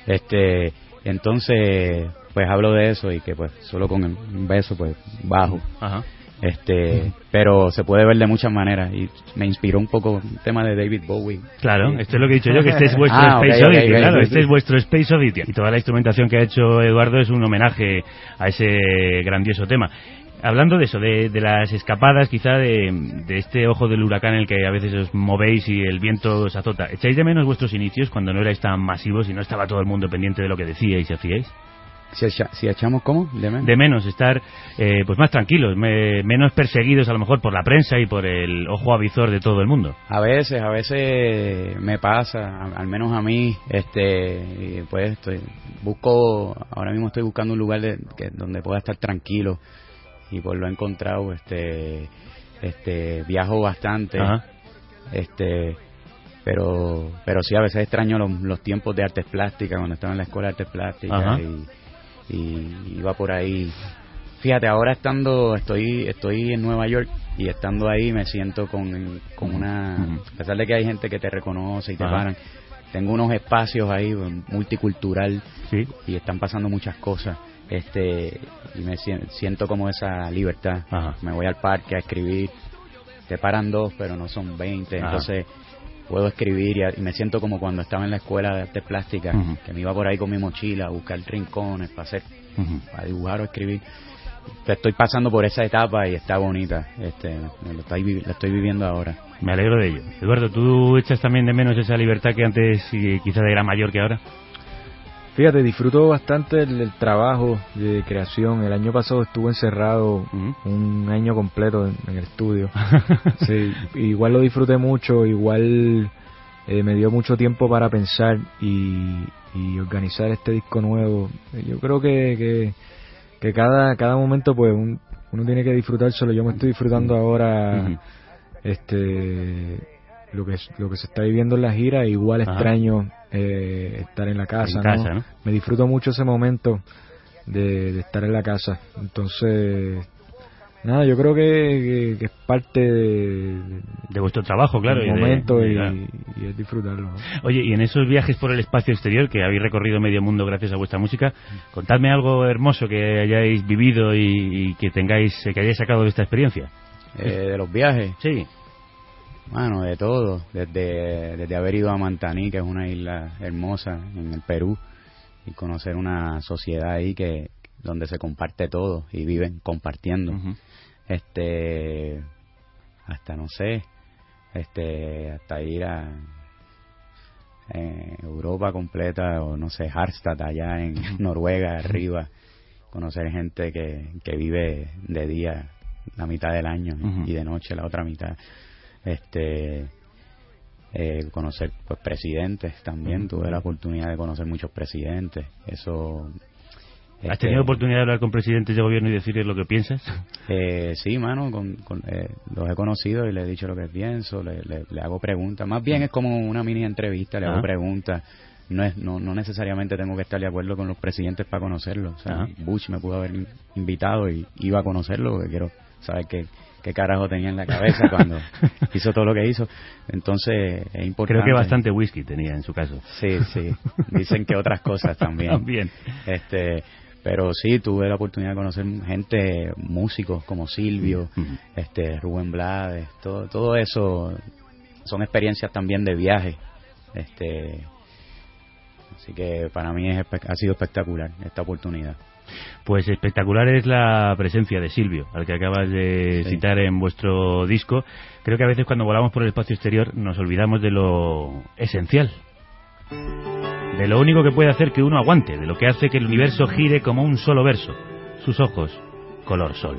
Este, entonces, pues hablo de eso y que pues solo con un beso, pues bajo. Ajá. Este, pero se puede ver de muchas maneras y me inspiró un poco el tema de David Bowie. Claro, esto es lo que he dicho yo, que este es vuestro Ah, Space ok, Oddity, claro, este es vuestro Space Oddity. Y toda la instrumentación que ha hecho Eduardo es un homenaje a ese grandioso tema. Hablando de eso, de, de las escapadas, quizá de, de este ojo del huracán en el que a veces os movéis y el viento os azota, ¿echáis de menos vuestros inicios cuando no erais tan masivos y no estaba todo el mundo pendiente de lo que decíais y hacíais? Si, echa- si echamos, ¿cómo? De menos. De menos, estar eh, pues más tranquilos, me- menos perseguidos a lo mejor por la prensa y por el ojo avizor de todo el mundo. A veces, a veces me pasa, al menos a mí, este, pues estoy, busco, ahora mismo estoy buscando un lugar de, que, donde pueda estar tranquilo y pues lo he encontrado, este, este, viajo bastante, Ajá. este, pero, pero sí a veces extraño los, los tiempos de artes plásticas cuando estaba en la escuela de artes plásticas y, y iba por ahí. Fíjate, ahora estando, estoy, estoy en Nueva York y estando ahí me siento con, con una, a pesar de que hay gente que te reconoce y te Ajá. paran, tengo unos espacios ahí multicultural y están pasando muchas cosas, este, y me sien- siento como esa libertad. Me voy al parque a escribir, te paran dos, pero no son 20, Ajá. entonces puedo escribir y, a- y me siento como cuando estaba en la escuela de artes plásticas, Ujú. que me iba por ahí con mi mochila a buscar rincones para hacer, para dibujar o escribir. Te Estoy pasando por esa etapa y está bonita, este, me lo estoy, la estoy viviendo ahora. Me alegro de ello. Eduardo, ¿tú echas también de menos esa libertad que antes y quizá era mayor que ahora? Fíjate, disfruto bastante el, el trabajo de creación. El año pasado estuve encerrado un año completo en, en el estudio. sí, igual lo disfruté mucho, igual eh, me dio mucho tiempo para pensar y, y organizar este disco nuevo. Yo creo que, que, que cada, cada momento pues un- uno tiene que disfrutárselo. Yo me estoy disfrutando ahora este lo que es- lo que se está viviendo en la gira igual Ajá. extraño eh, estar en la casa, En casa, ¿no? me disfruto mucho ese momento de, de estar en la casa entonces nada yo creo que, que- que es parte de, De vuestro trabajo, claro. del de- y, claro. y es disfrutarlo ¿no? Oye, y en esos viajes por el espacio exterior, que habéis recorrido medio mundo gracias a vuestra música, contadme algo hermoso que hayáis vivido y, y que tengáis, que hayáis sacado de esta experiencia. Eh, de los viajes. Sí. Bueno, de todo. Desde, desde haber ido a Mantaní, que es una isla hermosa en el Perú, y conocer una sociedad ahí que donde se comparte todo y viven compartiendo. Este, hasta no sé, este, hasta ir a eh, Europa completa o no sé, Harstad allá en Noruega arriba, conocer gente que, que vive de día la mitad del año y de noche la otra mitad. Este, eh, conocer pues presidentes también, tuve la oportunidad de conocer muchos presidentes, eso ¿Has Este, tenido oportunidad de hablar con presidentes de gobierno y decirles lo que piensas? Eh, sí, mano, con, con, eh, los he conocido y le he dicho lo que pienso, le, le- le hago preguntas. Más bien es como una mini entrevista, le hago preguntas. No, es, no, no necesariamente tengo que estar de acuerdo con los presidentes para conocerlos. O sea. Bush me pudo haber in- invitado y iba a conocerlo porque quiero saber qué, qué carajo tenía en la cabeza cuando hizo todo lo que hizo. Entonces, es importante. Creo que bastante whisky tenía en su caso. Sí, sí. Dicen que otras cosas también. También. Este, pero sí, tuve la oportunidad de conocer gente, músicos como Silvio, este, Rubén Blades, todo, todo eso son experiencias también de viaje. Este, así que para mí es ha sido espectacular esta oportunidad. Pues espectacular es la presencia de Silvio, al que acabas de Sí. citar en vuestro disco. Creo que a veces cuando volamos por el espacio exterior nos olvidamos de lo esencial, de lo único que puede hacer que uno aguante, de lo que hace que el universo gire como un solo verso, sus ojos, color sol.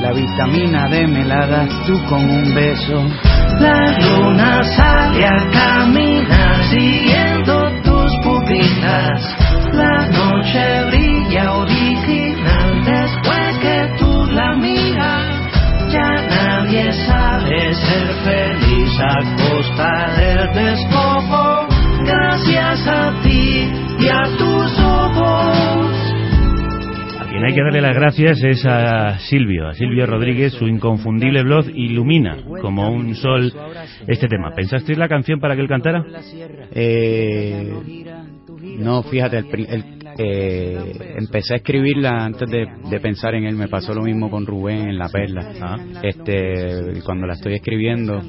La vitamina D me la das tú con un beso. La luna sale a caminar siguiendo tus pupilas. La noche brilla original después que tú la miras. Ya nadie sabe ser feliz a costa del despojo. Quien hay que darle las gracias es a Silvio, a Silvio Rodríguez, su inconfundible voz ilumina como un sol este tema. ¿Pensasteis la canción para que él cantara? Eh, no, fíjate, el, el- eh, empecé a escribirla antes de, de pensar en él. Me pasó lo mismo con Rubén en La Perla. Ah. Este, cuando la estoy escribiendo,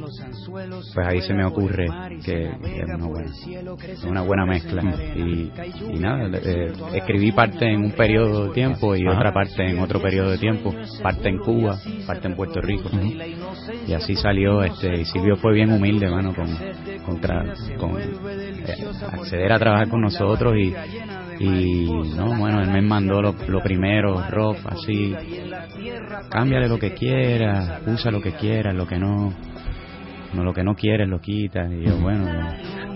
pues ahí se me ocurre que es una buena, es una buena mezcla. Y, y nada, eh, escribí parte en un periodo de tiempo y otra parte en otro periodo de tiempo. Parte en Cuba, parte en Puerto Rico. Y así salió. Este, y Silvio fue bien humilde, mano, con, contra, con eh, acceder a trabajar con nosotros y, y no, bueno, él me mandó lo, lo primero, rock, así, cámbiale lo que quieras, usa lo que quieras, lo que no, no lo que no quieres lo quitas y yo, bueno,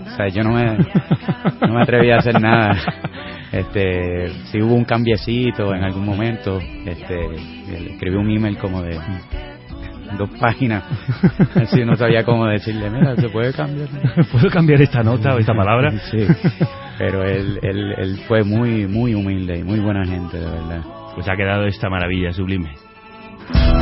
o sea, yo no me, no me atreví a hacer nada. Este, si hubo un cambiecito en algún momento, este, le escribí un email como de dos páginas, así no sabía cómo decirle, mira, se puede cambiar. ¿Puedo cambiar esta nota o esta palabra? Sí, pero él, él, él fue muy, muy humilde y muy buena gente, de verdad. Pues ha quedado esta maravilla sublime.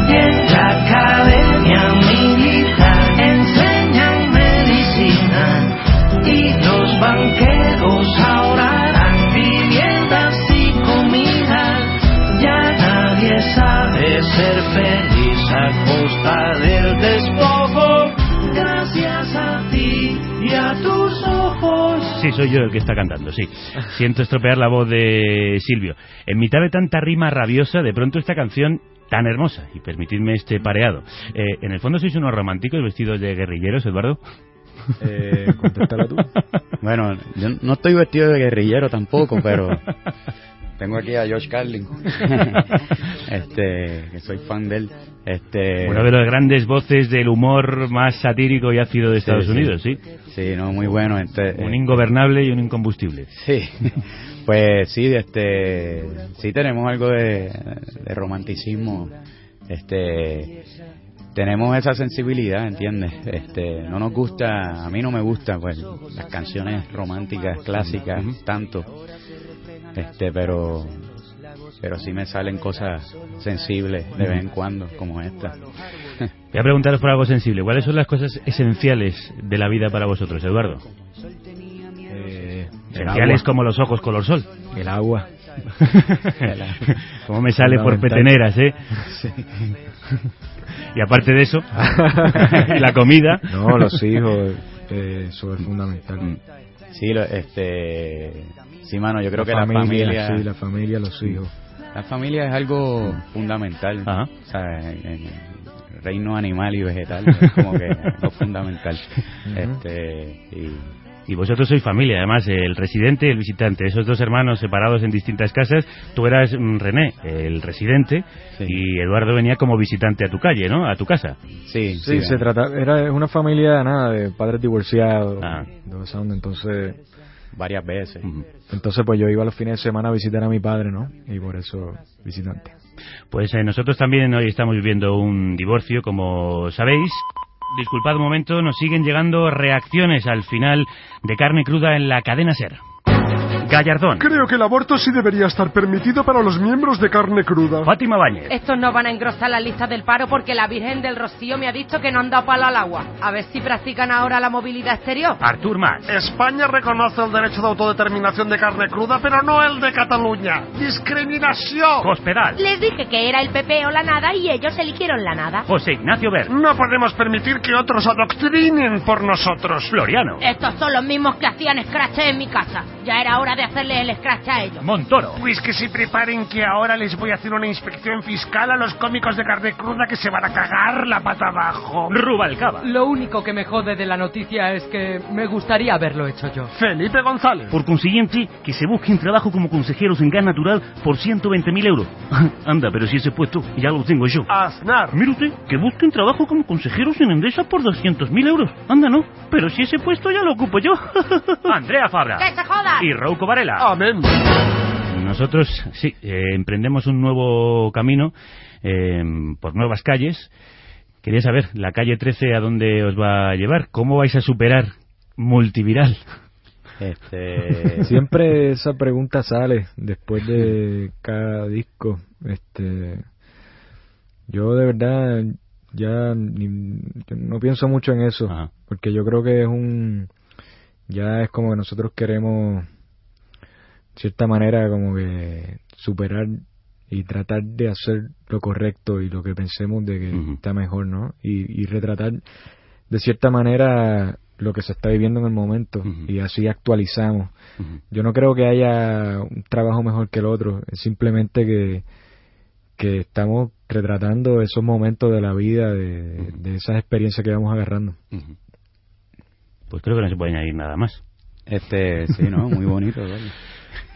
En la academia militar enseñan medicina y los banqueros ahora harán viviendas y comida. Ya nadie sabe ser feliz a costa del despojo. Sí, soy yo el que está cantando, sí. Siento estropear la voz de Silvio. En mitad de tanta rima rabiosa, de pronto esta canción tan hermosa, y permitidme este pareado. Eh, en el fondo sois unos románticos vestidos de guerrilleros, Eduardo. Eh, tú. Bueno, yo no estoy vestido de guerrillero tampoco, pero tengo aquí a Josh Carlin, este, que soy fan de él. Este, Una de las grandes voces del humor más satírico y ácido de Estados sí. Unidos, sí. Sí, no, muy bueno. Este, Un eh, ingobernable y un incombustible. Sí, pues sí, este, sí tenemos algo de, de romanticismo, este, tenemos esa sensibilidad, ¿entiendes? Este, no nos gusta, a mí no me gusta, pues, las canciones románticas clásicas tanto, este, pero, pero sí me salen cosas sensibles de vez en cuando, como esta. Voy a preguntaros por algo sensible. ¿Cuáles son las cosas esenciales de la vida para vosotros, Eduardo? Eh, Esenciales como los ojos color sol. El agua. Como me sale por peteneras, ¿eh? Sí. Y aparte de eso, y la comida. No, los hijos, eh, eso es fundamental. Sí, lo- este, sí, mano, yo creo La que la familia, Sí, la familia, los hijos. la familia es algo fundamental, o sea, en, reino animal y vegetal es como que lo fundamental. Este, y Y vosotros sois familia, además, el residente y el visitante, esos dos hermanos separados en distintas casas. Tú eras mm, René, el residente, y Eduardo venía como visitante a tu calle, ¿no? A tu casa. Sí, Sí, se trata, era una familia nada de padres divorciados, Ah. de entonces varias veces. entonces pues yo iba los fines de semana a visitar a mi padre, ¿no? Y por eso visitante. Pues eh, nosotros también hoy estamos viviendo un divorcio, como sabéis. Disculpad un momento, nos siguen llegando reacciones al final de carne cruda en la cadena Ser. Gallardón. Creo que el aborto sí debería estar permitido para los miembros de carne cruda. Fátima Báñez. Estos no van a engrosar la lista del paro porque la Virgen del Rocío me ha dicho que no han dado palo al agua. A ver si practican ahora la movilidad exterior. Artur Mas. España reconoce el derecho de autodeterminación de carne cruda, pero no el de Cataluña. ¡Discriminación! Cospedal. Les dije que era el PP o la nada y ellos eligieron la nada. José Ignacio Ver. No podemos permitir que otros adoctrinen por nosotros. Floriano. Estos son los mismos que hacían scratch en mi casa. Ya era hora de hacerles el scratch a ellos. Montoro. Pues que se preparen que ahora les voy a hacer una inspección fiscal a los cómicos de carne cruda que se van a cagar la pata abajo. Rubalcaba. Lo único que me jode de la noticia es que me gustaría haberlo hecho yo. Felipe González. Por consiguiente, que se busquen trabajo como consejeros en gas natural por 120.000 euros. Anda, pero si ese puesto ya lo tengo yo. Aznar. Mire usted, que busquen trabajo como consejeros en Endesa por 200.000 euros. Anda, no, pero si ese puesto ya lo ocupo yo. Andrea Fabra. ¡Que se jodan! Y Rouco Varela. Amén. Nosotros, sí, eh, emprendemos un nuevo camino eh, por nuevas calles. Quería saber, la calle 13, ¿a dónde os va a llevar? ¿Cómo vais a superar multiviral? Este... Siempre esa pregunta sale después de cada disco. Este, yo de verdad ya ni- no pienso mucho en eso, porque yo creo que es un, ya es como que nosotros queremos, cierta manera, como que superar y tratar de hacer lo correcto y lo que pensemos de que está mejor, ¿no? Y, y retratar de cierta manera lo que se está viviendo en el momento y así actualizamos. Yo no creo que haya un trabajo mejor que el otro, es simplemente que, que estamos retratando esos momentos de la vida, de, de esas experiencias que vamos agarrando. Pues creo que no se puede añadir nada más. Este, sí, ¿no? Muy bonito, ¿vale?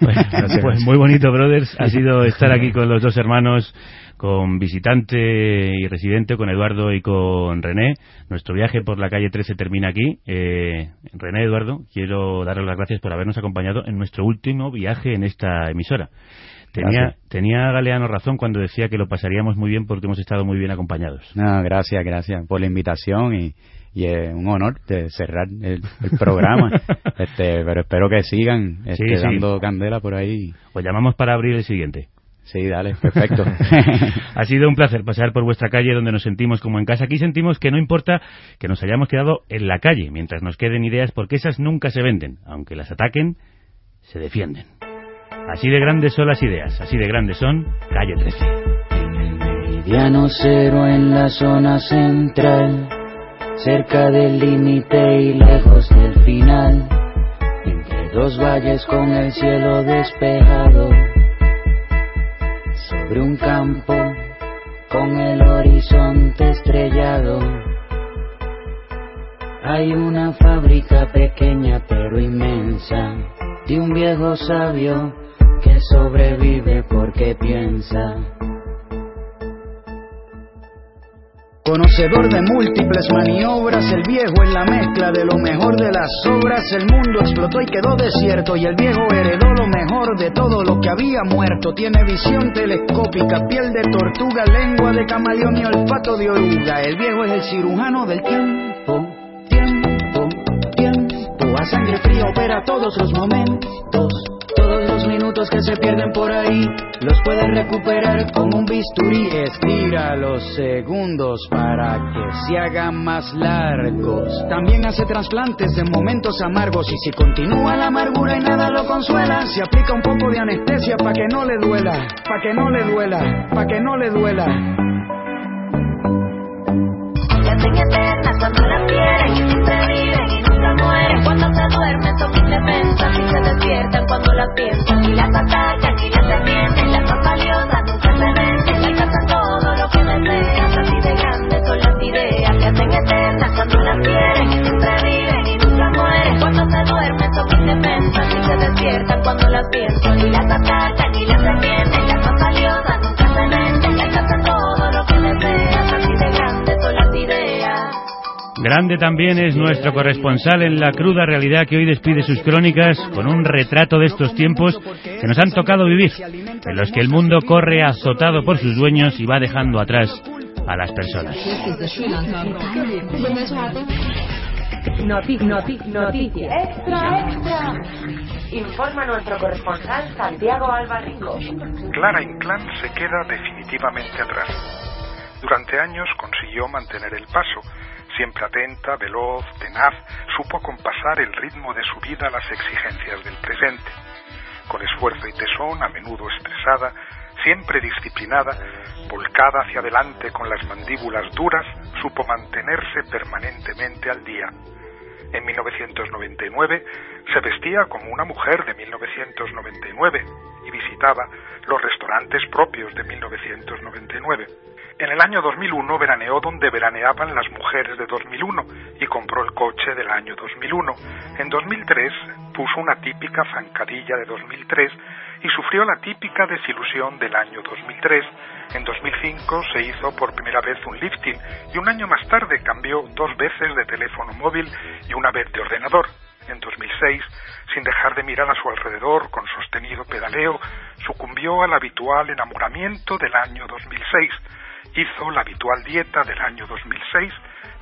Gracias. pues muy bonito, brothers. Ha sido estar aquí con los dos hermanos, con visitante y residente, con Eduardo y con René. Nuestro viaje por la calle 13 termina aquí. Eh, René, Eduardo, quiero daros las gracias por habernos acompañado en nuestro último viaje en esta emisora. Tenía, Gracias. tenía Galeano razón cuando decía que lo pasaríamos muy bien porque hemos estado muy bien acompañados. No, gracias, gracias por la invitación y, y es un honor de cerrar el, el programa. este, pero espero que sigan este, Sí, sí. dando candela por ahí. Os llamamos para abrir el siguiente. Sí, dale, perfecto. ha sido un placer pasar por vuestra calle donde nos sentimos como en casa. Aquí sentimos que no importa que nos hayamos quedado en la calle mientras nos queden ideas porque esas nunca se venden. Aunque las ataquen, se defienden. Así de grandes son las ideas, así de grandes son Calle 13. Meridiano cero en la zona central, cerca del límite y lejos del final, entre dos valles con el cielo despejado, sobre un campo con el horizonte estrellado. Hay una fábrica pequeña pero inmensa de un viejo sabio que sobrevive porque piensa. Conocedor de múltiples maniobras, el viejo en la mezcla de lo mejor de las obras, el mundo explotó y quedó desierto y el viejo heredó lo mejor de todo lo que había muerto. Tiene visión telescópica, piel de tortuga, lengua de camaleón y olfato de oruga. El viejo es el cirujano del tiempo, tiempo, tiempo. A sangre fría opera todos los momentos, todos que se pierden por ahí los puedes recuperar con un bisturí. Estira los segundos para que se hagan más largos. También hace trasplantes de momentos amargos y si continúa la amargura y nada lo consuela, se aplica un poco de anestesia para que no le duela, para que no le duela, para que no le duela. Se hacen eternas cuando las quieren y siempre viven y nunca Cuando se duermen son indefensas y se despiertan cuando las piensan y las atacan y las defienden. Las más nunca se vencen, alcanzan todo lo que desean. Así de grandes son las ideas. Se hacen eternas cuando las quieren y siempre viven y nunca mueren. Cuando se duermen son indefensas y se despiertan cuando las piensan y las atacan y las defienden. Grande también es nuestro corresponsal en la cruda realidad que hoy despide sus crónicas con un retrato de estos tiempos que nos han tocado vivir, en los que el mundo corre azotado por sus dueños y va dejando atrás a las personas. Noticias. Extra, extra. Informa nuestro corresponsal Santiago Albarrico. Clara Inclán se queda definitivamente atrás. Durante años consiguió mantener el paso. Siempre atenta, veloz, tenaz, supo compasar el ritmo de su vida a las exigencias del presente. Con esfuerzo y tesón, a menudo estresada, siempre disciplinada, volcada hacia adelante con las mandíbulas duras, supo mantenerse permanentemente al día. En 1999 se vestía como una mujer de 1999 y visitaba los restaurantes propios de 1999. En el año 2001 veraneó donde veraneaban las mujeres de 2001 y compró el coche del año 2001. En 2003 puso una típica zancadilla de 2003 y sufrió la típica desilusión del año 2003. En 2005 se hizo por primera vez un lifting y un año más tarde cambió dos veces de teléfono móvil y una vez de ordenador. En 2006, sin dejar de mirar a su alrededor con sostenido pedaleo, sucumbió al habitual enamoramiento del año 2006, hizo la habitual dieta del año 2006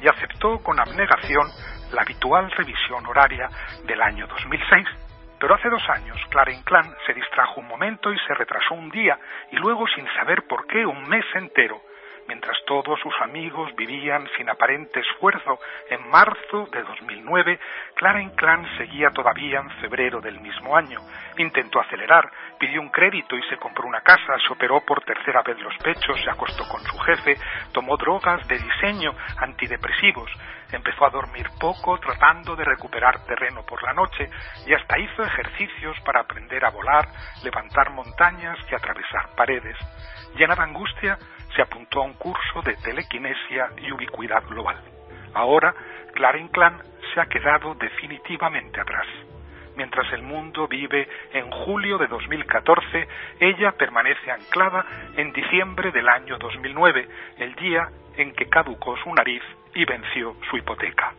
y aceptó con abnegación la habitual revisión horaria del año 2006. Pero hace dos años, Clara Inclán se distrajo un momento y se retrasó un día, y luego, sin saber por qué, un mes entero, mientras todos sus amigos vivían sin aparente esfuerzo. En marzo de 2009, Clara Inclán seguía todavía en febrero del mismo año. Intentó acelerar, pidió un crédito y se compró una casa, se operó por tercera vez los pechos, se acostó con su jefe, tomó drogas de diseño, antidepresivos, empezó a dormir poco tratando de recuperar terreno por la noche y hasta hizo ejercicios para aprender a volar, levantar montañas y atravesar paredes. Llena de angustia, se apuntó a un curso de telequinesia y ubicuidad global. Ahora, Clara Inclán se ha quedado definitivamente atrás. Mientras el mundo vive en julio de 2014, ella permanece anclada en diciembre del año 2009, el día en que caducó su nariz y venció su hipoteca.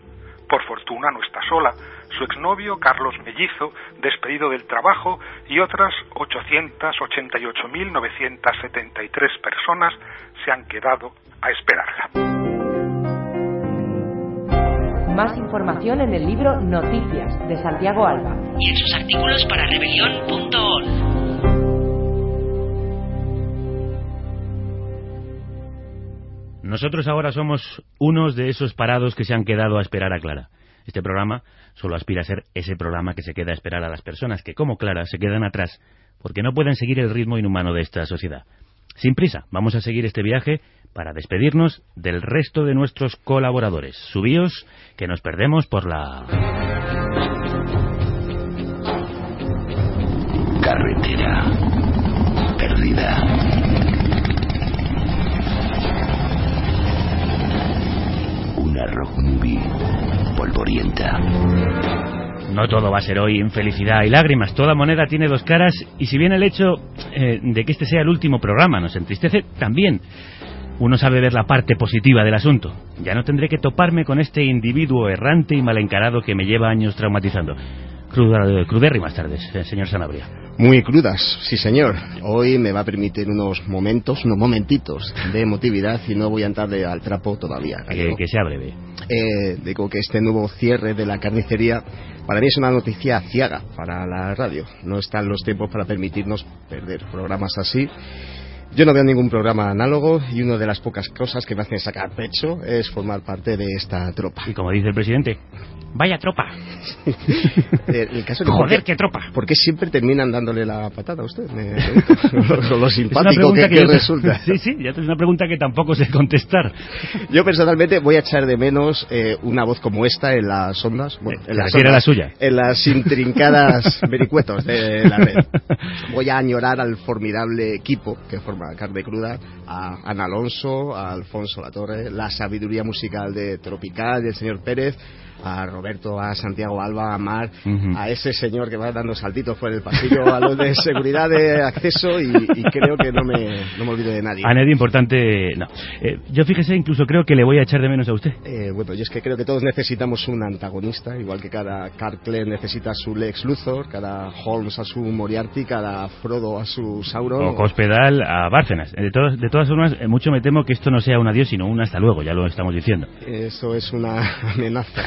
Por fortuna no está sola. Su exnovio, Carlos Mellizo, despedido del trabajo, y otras 888.973 personas se han quedado a esperarla. Más información en el libro Noticias de Santiago Alba. y en sus artículos para rebelión.org. Nosotros ahora somos unos de esos parados que se han quedado a esperar a Clara. Este programa solo aspira a ser ese programa que se queda a esperar a las personas que, como Clara, se quedan atrás porque no pueden seguir el ritmo inhumano de esta sociedad. Sin prisa, vamos a seguir este viaje para despedirnos del resto de nuestros colaboradores. Subíos, que nos perdemos por la... Carretera perdida. Polvorienta. No todo va a ser hoy en felicidad y lágrimas. Toda moneda tiene dos caras y si bien el hecho eh, de que este sea el último programa nos entristece, también uno sabe ver la parte positiva del asunto. Ya no tendré que toparme con este individuo errante y mal encarado que me lleva años traumatizando. Cruda, crudérrimas tardes, eh, señor Sanabria. Muy crudas, sí señor. Hoy me va a permitir unos momentos, unos momentitos de emotividad y no voy a entrarle al trapo todavía. Que sea breve. Eh, digo que este nuevo cierre de la carnicería para mí es una noticia ciaga para la radio. No están los tiempos para permitirnos perder programas así. Yo no veo ningún programa análogo y una de las pocas cosas que me hacen sacar pecho es formar parte de esta tropa. Y como dice el presidente, vaya tropa. Eh, el caso Joder, ¿por qué- tropa. ¿Por qué siempre terminan dándole la patada a usted? Me- con lo simpático que, que yo- resulta. Sí, sí, ya es una pregunta que tampoco sé contestar. Yo personalmente voy a echar de menos eh, una voz como esta en las ondas. Bueno, en ¿se las ondas, la suya? En las intrincadas vericuetos de la red. Voy a añorar al formidable equipo que forma Carne Cruda, a Ana Alonso, a Alfonso Latorre, la sabiduría musical de Tropical, del señor Pérez, a Roberto, a Santiago Alba, a Mar, a ese señor que va dando saltitos por el pasillo, a los de seguridad de acceso y, y creo que no me, no me olvido de nadie. A nadie importante, no. Eh, yo fíjese, incluso creo que le voy a echar de menos a usted. Eh, bueno, yo es que creo que todos necesitamos un antagonista, igual que cada Carcler necesita a su Lex Luthor, cada Holmes a su Moriarty, cada Frodo a su Sauron. O Cospedal a Bárcenas. Eh, De, todas- de todas formas, eh, mucho me temo que esto no sea un adiós, sino un hasta luego, ya lo estamos diciendo. Eso es una amenaza,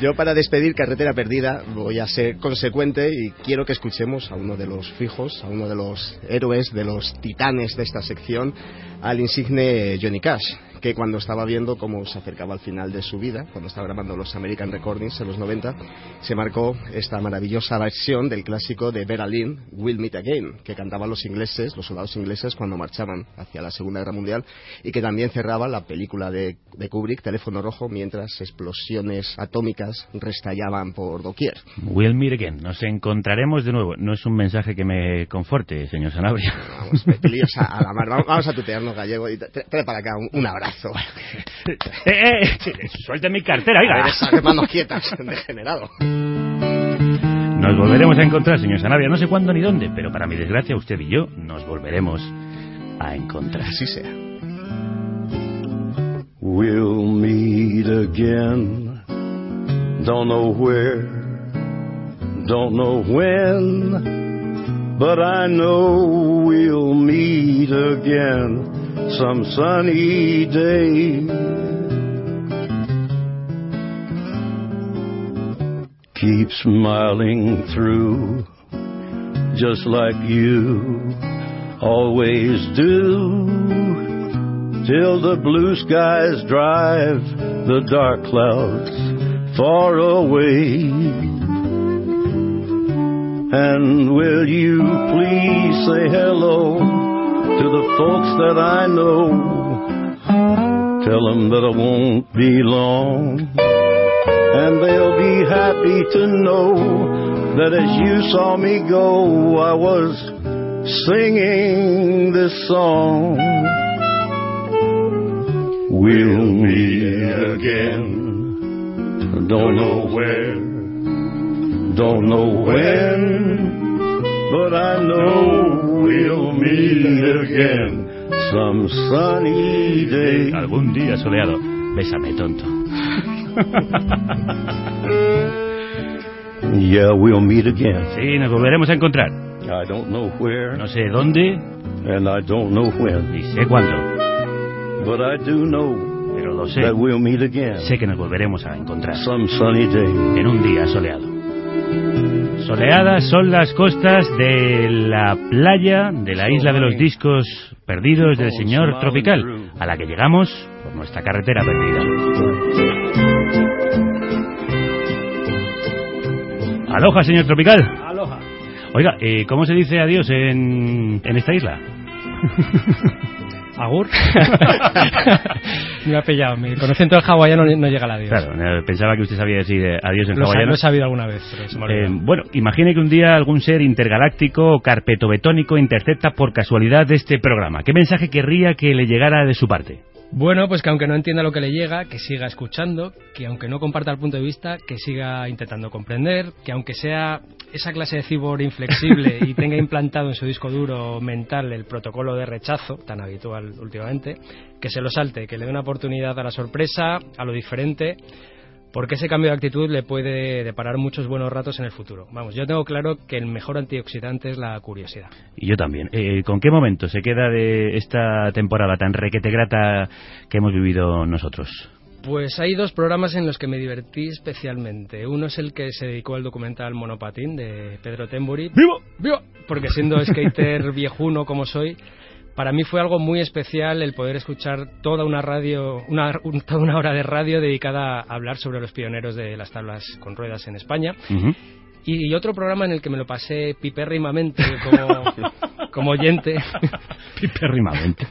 Yo para despedir Carretera Perdida voy a ser consecuente y quiero que escuchemos a uno de los fijos, a uno de los héroes, de los titanes de esta sección, al insigne Johnny Cash, que cuando estaba viendo cómo se acercaba al final de su vida, cuando estaba grabando los American Recordings en los 90, se marcó esta maravillosa versión del clásico de Vera Lynn, We'll Meet Again, que cantaban los ingleses, los soldados ingleses cuando marchaban hacia la Segunda Guerra Mundial y que también cerraba la película de, de Kubrick, Teléfono Rojo, mientras explosiones atómicas restallaban por doquier. Will meet again. Nos encontraremos de nuevo. No es un mensaje que me conforte, señor Sanabria. Vamos, a, la mar. Vamos, a tutearnos gallego y tra- trae para acá un, un abrazo. eh, eh, suelte mi cartera, A ver, oiga. esas manos quietas, degenerado. Nos volveremos a encontrar, señor Sanabria. No sé cuándo ni dónde, pero para mi desgracia, usted y yo nos volveremos a encontrar. Así sea. We'll meet again. Don't know where, don't know when, but I know we'll meet again some sunny day. Keep smiling through, just like you always do till the blue skies drive the dark clouds far away. And will you please say hello to the folks that I know? Tell them that I won't be long. And they'll be happy to know that as you saw me go, I was singing this song. We'll meet again. Don't know where, don't know when, but I know we'll meet again some sunny day. Algún día soleado. Bésame, tonto. Yeah, we'll meet again. Sí, nos volveremos a encontrar. I don't know where, No sé dónde, and I don't know when, ni sé cuándo, but I do know pero lo sé. that we'll meet again Sé que nos volveremos a encontrar some sunny day. en un día soleado. Soleadas son las costas de la playa de la isla de los discos perdidos del señor Tropical, a la que llegamos por nuestra carretera perdida. Aloha, señor Tropical. Aloha. Oiga, eh, ¿cómo se dice adiós en, en esta isla? ¿Agur? me ha pillado. Mi conocimiento del hawaiano no llega al adiós. Claro, pensaba que usted sabía decir eh, adiós en Lo, hawaiano. lo he sabido alguna vez, pero Eh, bueno, imagine que un día algún ser intergaláctico o carpetobetónico intercepta por casualidad este programa. ¿Qué mensaje querría que le llegara de su parte? Bueno, pues que aunque no entienda lo que le llega, que siga escuchando, que aunque no comparta el punto de vista, que siga intentando comprender, que aunque sea esa clase de cibor inflexible y tenga implantado en su disco duro mental el protocolo de rechazo, tan habitual últimamente, que se lo salte, que le dé una oportunidad a la sorpresa, a lo diferente, porque ese cambio de actitud le puede deparar muchos buenos ratos en el futuro. Vamos, yo tengo claro que el mejor antioxidante es la curiosidad. Y yo también. Eh, ¿Con qué momento se queda de esta temporada tan requete grata que hemos vivido nosotros? Pues hay dos programas en los que me divertí especialmente. Uno es el que se dedicó al documental Monopatín de Pedro Temburi. ¡Vivo! ¡Vivo! Porque siendo skater viejuno como soy, para mí fue algo muy especial el poder escuchar toda una radio, una, un- toda una hora de radio dedicada a hablar sobre los pioneros de las tablas con ruedas en España. Y, otro programa en el que me lo pasé pipérrimamente como, como oyente. Pipérrimamente.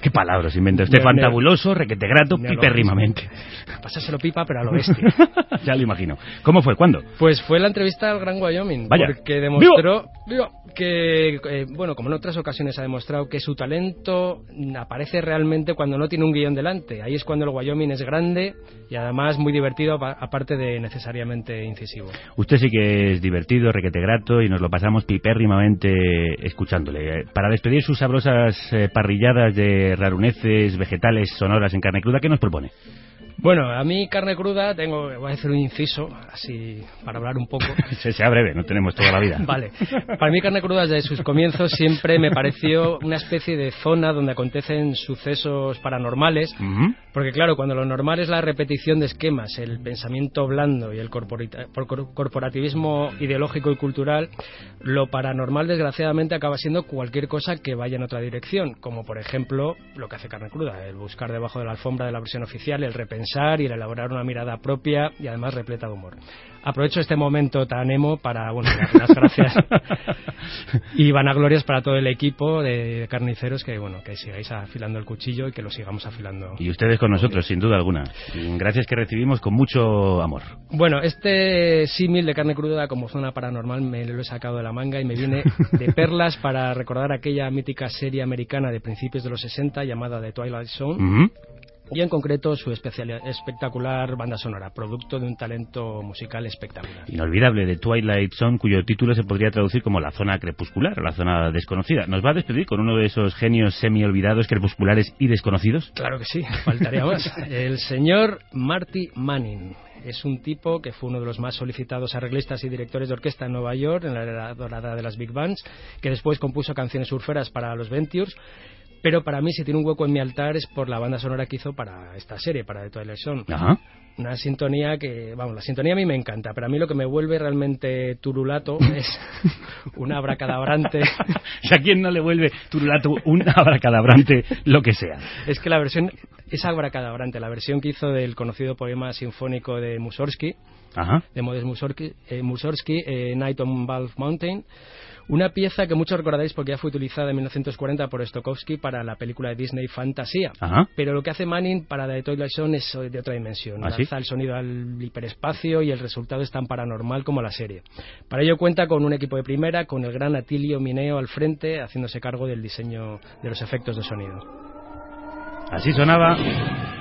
¿Qué palabras inventa usted? Fantabuloso, requete grato, Me lo- pipérrimamente. Pásaselo pipa, pero a lo bestia. ya lo imagino. ¿Cómo fue? ¿Cuándo? Pues fue la entrevista al Gran Wyoming, Vaya. porque demostró vivo, que, eh, bueno, como en otras ocasiones ha demostrado, que su talento aparece realmente cuando no tiene un guion delante. Ahí es cuando el Wyoming es grande y además muy divertido, apa- aparte de necesariamente incisivo. Usted sí que es divertido, requete grato y nos lo pasamos pipérrimamente escuchándole. Eh, Para despedir sus sabrosas eh, parrilladas de raruneces, vegetales, sonoras en carne cruda, ¿qué nos propone? Bueno, a mí carne cruda, tengo, voy a hacer un inciso, así para hablar un poco. Se sea breve, no tenemos toda la vida. Vale. Para mí carne cruda desde sus comienzos siempre me pareció una especie de zona donde acontecen sucesos paranormales. Porque claro, cuando lo normal es la repetición de esquemas, el pensamiento blando y el corporativismo ideológico y cultural, lo paranormal desgraciadamente acaba siendo cualquier cosa que vaya en otra dirección, como por ejemplo lo que hace Carne Cruda, el buscar debajo de la alfombra de la versión oficial, el repensar y el elaborar una mirada propia y además repleta de humor. Aprovecho este momento tan emo para, bueno, dar las gracias y vanaglorias para todo el equipo de carniceros que, bueno, que sigáis afilando el cuchillo y que lo sigamos afilando. Y ustedes con nosotros, sin duda alguna. Gracias que recibimos con mucho amor. Bueno, este símil de carne cruda como zona paranormal me lo he sacado de la manga y me viene de perlas para recordar aquella mítica serie americana de principios de los 60 llamada The Twilight Zone. Ujú. Y en concreto su especial- espectacular banda sonora, producto de un talento musical espectacular. Inolvidable de Twilight Zone, cuyo título se podría traducir como la zona crepuscular o la zona desconocida. ¿Nos va a despedir con uno de esos genios semi-olvidados, crepusculares y desconocidos? Claro que sí, faltaría más. El señor Marty Manning es un tipo que fue uno de los más solicitados arreglistas y directores de orquesta en Nueva York, en la era dorada de las big bands, que después compuso canciones surferas para los Ventures. Pero para mí, si tiene un hueco en mi altar, es por la banda sonora que hizo para esta serie, para The Twilight Zone. Ajá. Una sintonía que, vamos, la sintonía a mí me encanta, pero a mí lo que me vuelve realmente turulato es una abracadabrante. ¿Y a quién no le vuelve turulato un abracadabrante lo que sea? Es que la versión es abracadabrante, la versión que hizo del conocido poema sinfónico de Mussorgsky, Ajá. de Modest Mussorgsky, eh, Mussorgsky, eh, Night on Valve Mountain, una pieza que muchos recordaréis porque ya fue utilizada en 1940 por Stokowski para la película de Disney Fantasía. Ajá. Pero lo que hace Manning para The Twilight Zone es de otra dimensión. ¿Ah, sí? Lanza el sonido al hiperespacio y el resultado es tan paranormal como la serie. Para ello cuenta con un equipo de primera, con el gran Atilio Mineo al frente, haciéndose cargo del diseño de los efectos de sonido. Así sonaba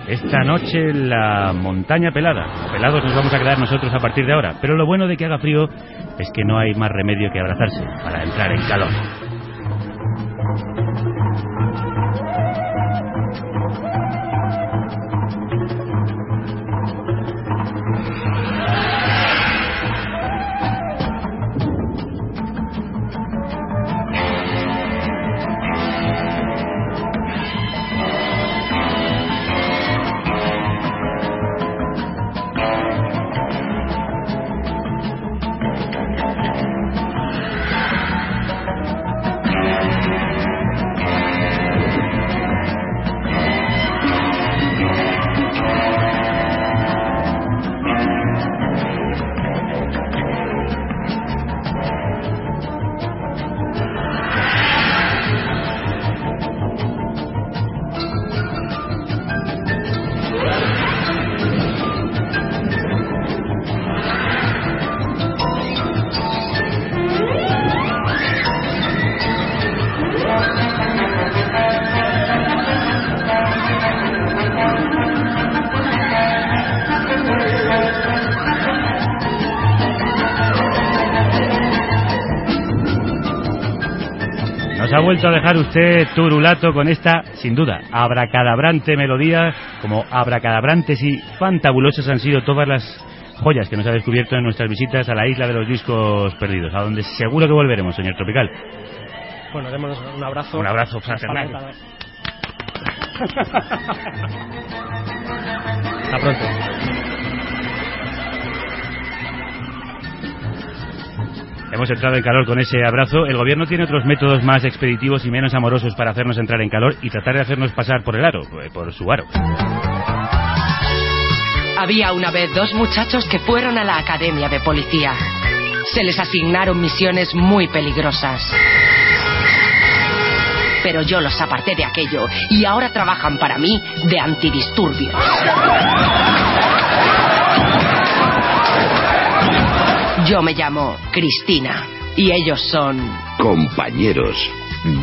esta noche la montaña pelada. Pelados nos vamos a quedar nosotros a partir de ahora. Pero lo bueno de que haga frío es que no hay más remedio que abrazarse para entrar en calor. Nos ha vuelto a dejar usted turulato con esta, sin duda, abracadabrante melodía, como abracadabrantes y fantabulosas han sido todas las joyas que nos ha descubierto en nuestras visitas a la isla de los discos perdidos, a donde seguro que volveremos, señor Tropical. Bueno, démonos un abrazo. Un abrazo fraternal. Hasta pronto. Hemos entrado en calor con ese abrazo. El gobierno tiene otros métodos más expeditivos y menos amorosos para hacernos entrar en calor y tratar de hacernos pasar por el aro, eh, por su aro. Había una vez dos muchachos que fueron a la academia de policía. Se les asignaron misiones muy peligrosas. Pero yo los aparté de aquello y ahora trabajan para mí de antidisturbios. Yo me llamo Cristina y ellos son... Compañeros,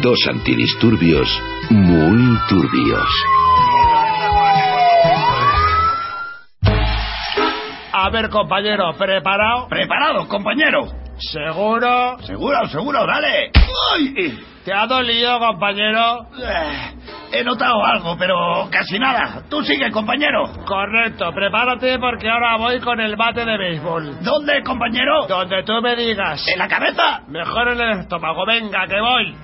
dos antidisturbios muy turbios. A ver, compañero, ¿preparado? Preparado, compañero. ¿Seguro? Seguro, seguro, dale. ¡Ay! ¿Te ha dolido, compañero? Eh, He notado algo, pero casi nada. Tú sigue, compañero. Correcto, prepárate porque ahora voy con el bate de béisbol. ¿Dónde, compañero? Donde tú me digas. ¿En la cabeza? Mejor en el estómago, venga, que voy.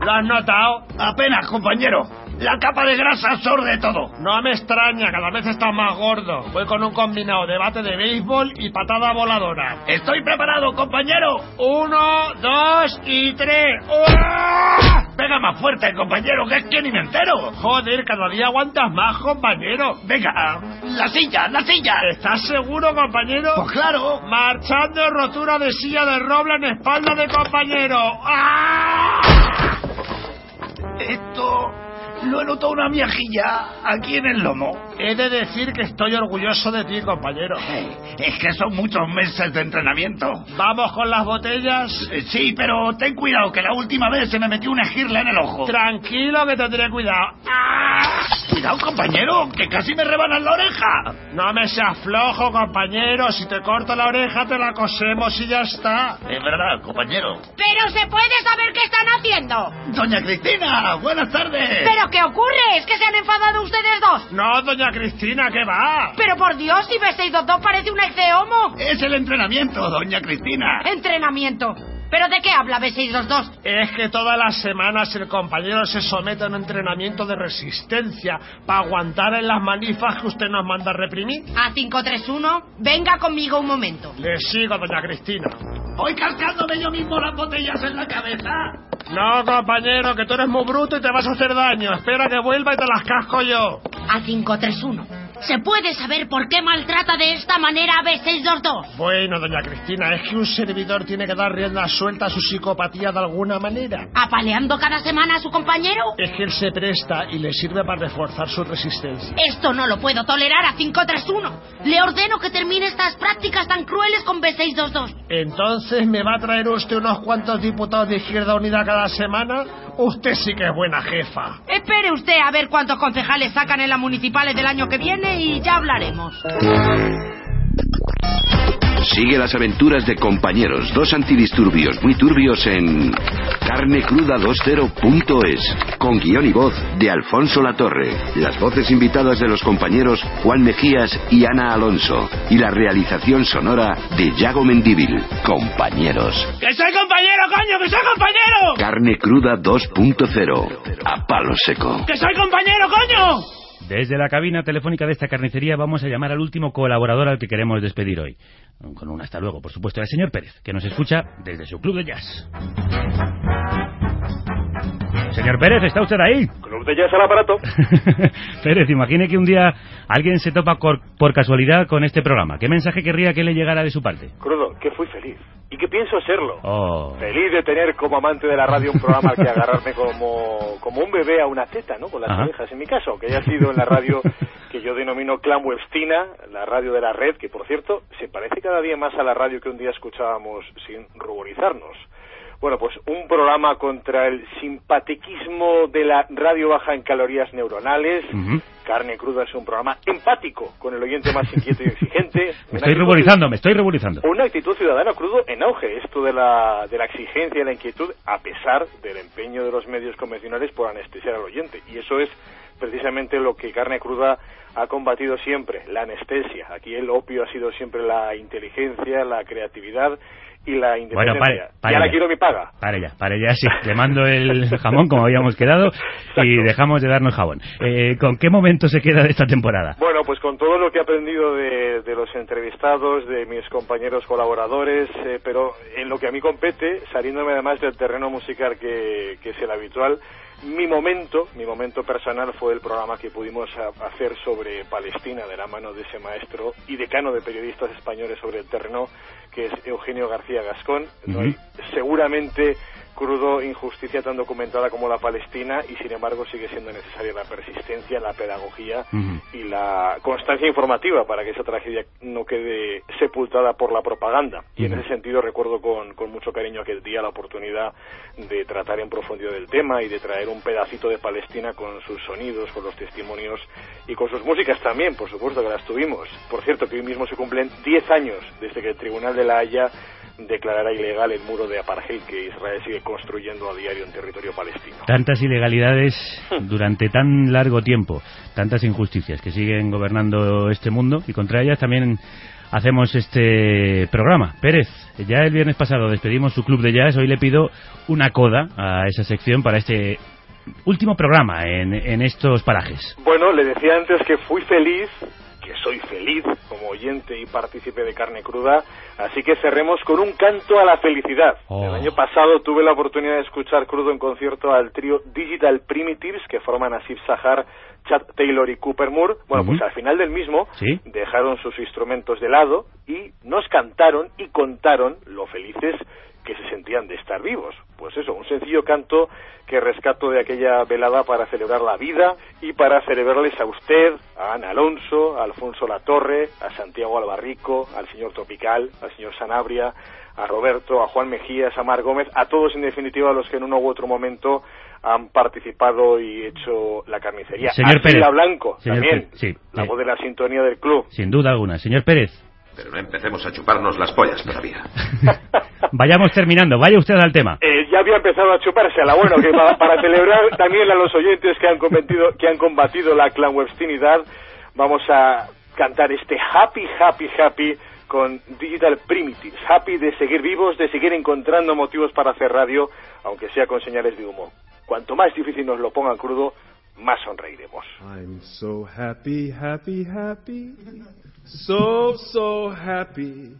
¿Lo has notado? Apenas, compañero. La capa de grasa absorbe todo. No me extraña, cada vez estás más gordo. Voy con un combinado de bate de béisbol y patada voladora. Estoy preparado, compañero. Uno, dos y tres. ¡Uah! Pega más fuerte, compañero, que es que ni me entero. Joder, cada día aguantas más, compañero. Venga, la silla, la silla. ¿Estás seguro, compañero? Pues claro. Marchando rotura de silla de roble en espalda de compañero. ¡Ah! Esto lo he notado una miajilla aquí en el lomo. He de decir que estoy orgulloso de ti, compañero. Eh, es que son muchos meses de entrenamiento. ¿Vamos con las botellas? Eh, sí, pero ten cuidado, que la última vez se me metió una esquirla en el ojo. Tranquilo, que tendré cuidado. ¡Ah! Cuidado, compañero, que casi me rebanan la oreja. No me seas flojo, compañero. Si te corto la oreja, te la cosemos y ya está. Es verdad, compañero. Pero se puede saber qué están haciendo. Doña Cristina, buenas tardes. ¿Pero qué ocurre? ¿Es que se han enfadado ustedes dos? No, doña Cristina, ¿qué va? Pero por Dios, si B622 parece un ex de homo. Es el entrenamiento, doña Cristina. Entrenamiento. ¿Pero de qué habla B622? Es que todas las semanas el compañero se somete a un entrenamiento de resistencia para aguantar en las manifas que usted nos manda a reprimir. A531, venga conmigo un momento. Le sigo, doña Cristina. Voy cascándome yo mismo las botellas en la cabeza. No, compañero, que tú eres muy bruto y te vas a hacer daño. Espera que vuelva y te las casco yo. A531. ¿Se puede saber por qué maltrata de esta manera a B622? Bueno, doña Cristina, es que un servidor tiene que dar rienda suelta a su psicopatía de alguna manera. ¿Apaleando cada semana a su compañero? Es que él se presta y le sirve para reforzar su resistencia. Esto no lo puedo tolerar a 531. Le ordeno que termine estas prácticas tan crueles con B622. Entonces, ¿me va a traer usted unos cuantos diputados de Izquierda Unida cada semana? Usted sí que es buena jefa. Espere usted a ver cuántos concejales sacan en las municipales del año que viene y ya hablaremos. Sigue las aventuras de compañeros, dos antidisturbios muy turbios en carnecruda20.es, con guion y voz de Alfonso Latorre, las voces invitadas de los compañeros Juan Mejías y Ana Alonso, y la realización sonora de Yago Mendíbil. Compañeros. ¡Que soy compañero, coño! ¡Que soy compañero! Carne cruda 2.0. A palo seco. ¡Que soy compañero, coño! Desde la cabina telefónica de esta carnicería vamos a llamar al último colaborador al que queremos despedir hoy. Con un hasta luego, por supuesto, el señor Pérez, que nos escucha desde su club de jazz. Señor Pérez, ¿está usted ahí? Club de jazz al aparato. Pérez, imagine que un día alguien se topa por casualidad con este programa. ¿Qué mensaje querría que le llegara de su parte? Crudo, que fui feliz. Y que pienso serlo. Oh. Feliz de tener como amante de la radio un programa al que agarrarme como, como un bebé a una teta, ¿no? Con las Ajá. orejas. En mi caso, que haya sido en la radio que yo denomino Clan Webstina, la radio de la red, que por cierto se parece cada día más a la radio que un día escuchábamos sin ruborizarnos. Bueno, pues un programa contra el simpatiquismo de la radio baja en calorías neuronales, Carne Cruda es un programa empático con el oyente más inquieto y exigente. Me estoy ruborizando, me estoy ruborizando. Una actitud ciudadana crudo en auge, esto de la, de la exigencia y la inquietud, a pesar del empeño de los medios convencionales por anestesiar al oyente. Y eso es precisamente lo que Carne Cruda ha combatido siempre, la anestesia. Aquí el opio ha sido siempre la inteligencia, la creatividad y la independencia. pare, pare y ahora ya. quiero mi paga. Pare ya, pare ya, sí. Le mando el jamón como habíamos quedado y dejamos de darnos jabón. Eh, ¿Con qué momento se queda de esta temporada? Bueno, pues con todo lo que he aprendido de, de los entrevistados, de mis compañeros colaboradores, eh, pero en lo que a mí compete, saliéndome además del terreno musical que, que es el habitual, mi momento, mi momento personal fue el programa que pudimos hacer sobre Palestina de la mano de ese maestro y decano de periodistas españoles sobre el terreno, que es Eugenio García Gascón. No seguramente crudo injusticia tan documentada como la Palestina y sin embargo sigue siendo necesaria la persistencia, la pedagogía y la constancia informativa para que esa tragedia no quede sepultada por la propaganda. Y en ese sentido recuerdo con, con mucho cariño aquel día la oportunidad de tratar en profundidad el tema y de traer un pedacito de Palestina con sus sonidos, con los testimonios y con sus músicas también, por supuesto que las tuvimos. Por cierto, que hoy mismo se cumplen 10 años desde que el Tribunal de la Haya declarara ilegal el muro de apartheid que Israel sigue construyendo a diario en territorio palestino. Tantas ilegalidades durante tan largo tiempo, tantas injusticias que siguen gobernando este mundo y contra ellas también hacemos este programa. Pérez, ya el viernes pasado despedimos su club de jazz, hoy le pido una coda a esa sección para este último programa en, en estos parajes. Bueno, le decía antes que fui feliz, que soy feliz como oyente y partícipe de Carne Cruda, así que cerremos con un canto a la felicidad. El año pasado tuve la oportunidad de escuchar crudo en concierto al trío Digital Primitives que forman Asif Sahar, Chad Taylor y Cooper Moore. Bueno, pues al final del mismo ¿Sí? dejaron sus instrumentos de lado y nos cantaron y contaron lo felices que se sentían de estar vivos. Pues eso, un sencillo canto que rescato de aquella velada para celebrar la vida y para celebrarles a usted, a Ana Alonso, a Alfonso Latorre, a Santiago Albarrico, al señor Tropical, al señor Sanabria, a Roberto, a Juan Mejías, a Mar Gómez, a todos en definitiva los que en uno u otro momento han participado y hecho la carnicería. Señor a Pérez. Blanco, Señor también, Pérez, sí, la voz de la sintonía del club. Sin duda alguna. Señor Pérez, Pero no empecemos a chuparnos las pollas todavía. vayamos terminando, vaya usted al tema. Eh, ya había empezado a chupársela. Bueno, que pa- para, celebrar también a los oyentes que han combatido, que han combatido la clanwebstinidad, vamos a cantar este Happy, Happy, Happy con Digital Primitives. Happy de seguir vivos, de seguir encontrando motivos para hacer radio, aunque sea con señales de humo. Cuanto más difícil nos lo pongan crudo, más sonreiremos. I'm so happy, happy, happy. So, so happy.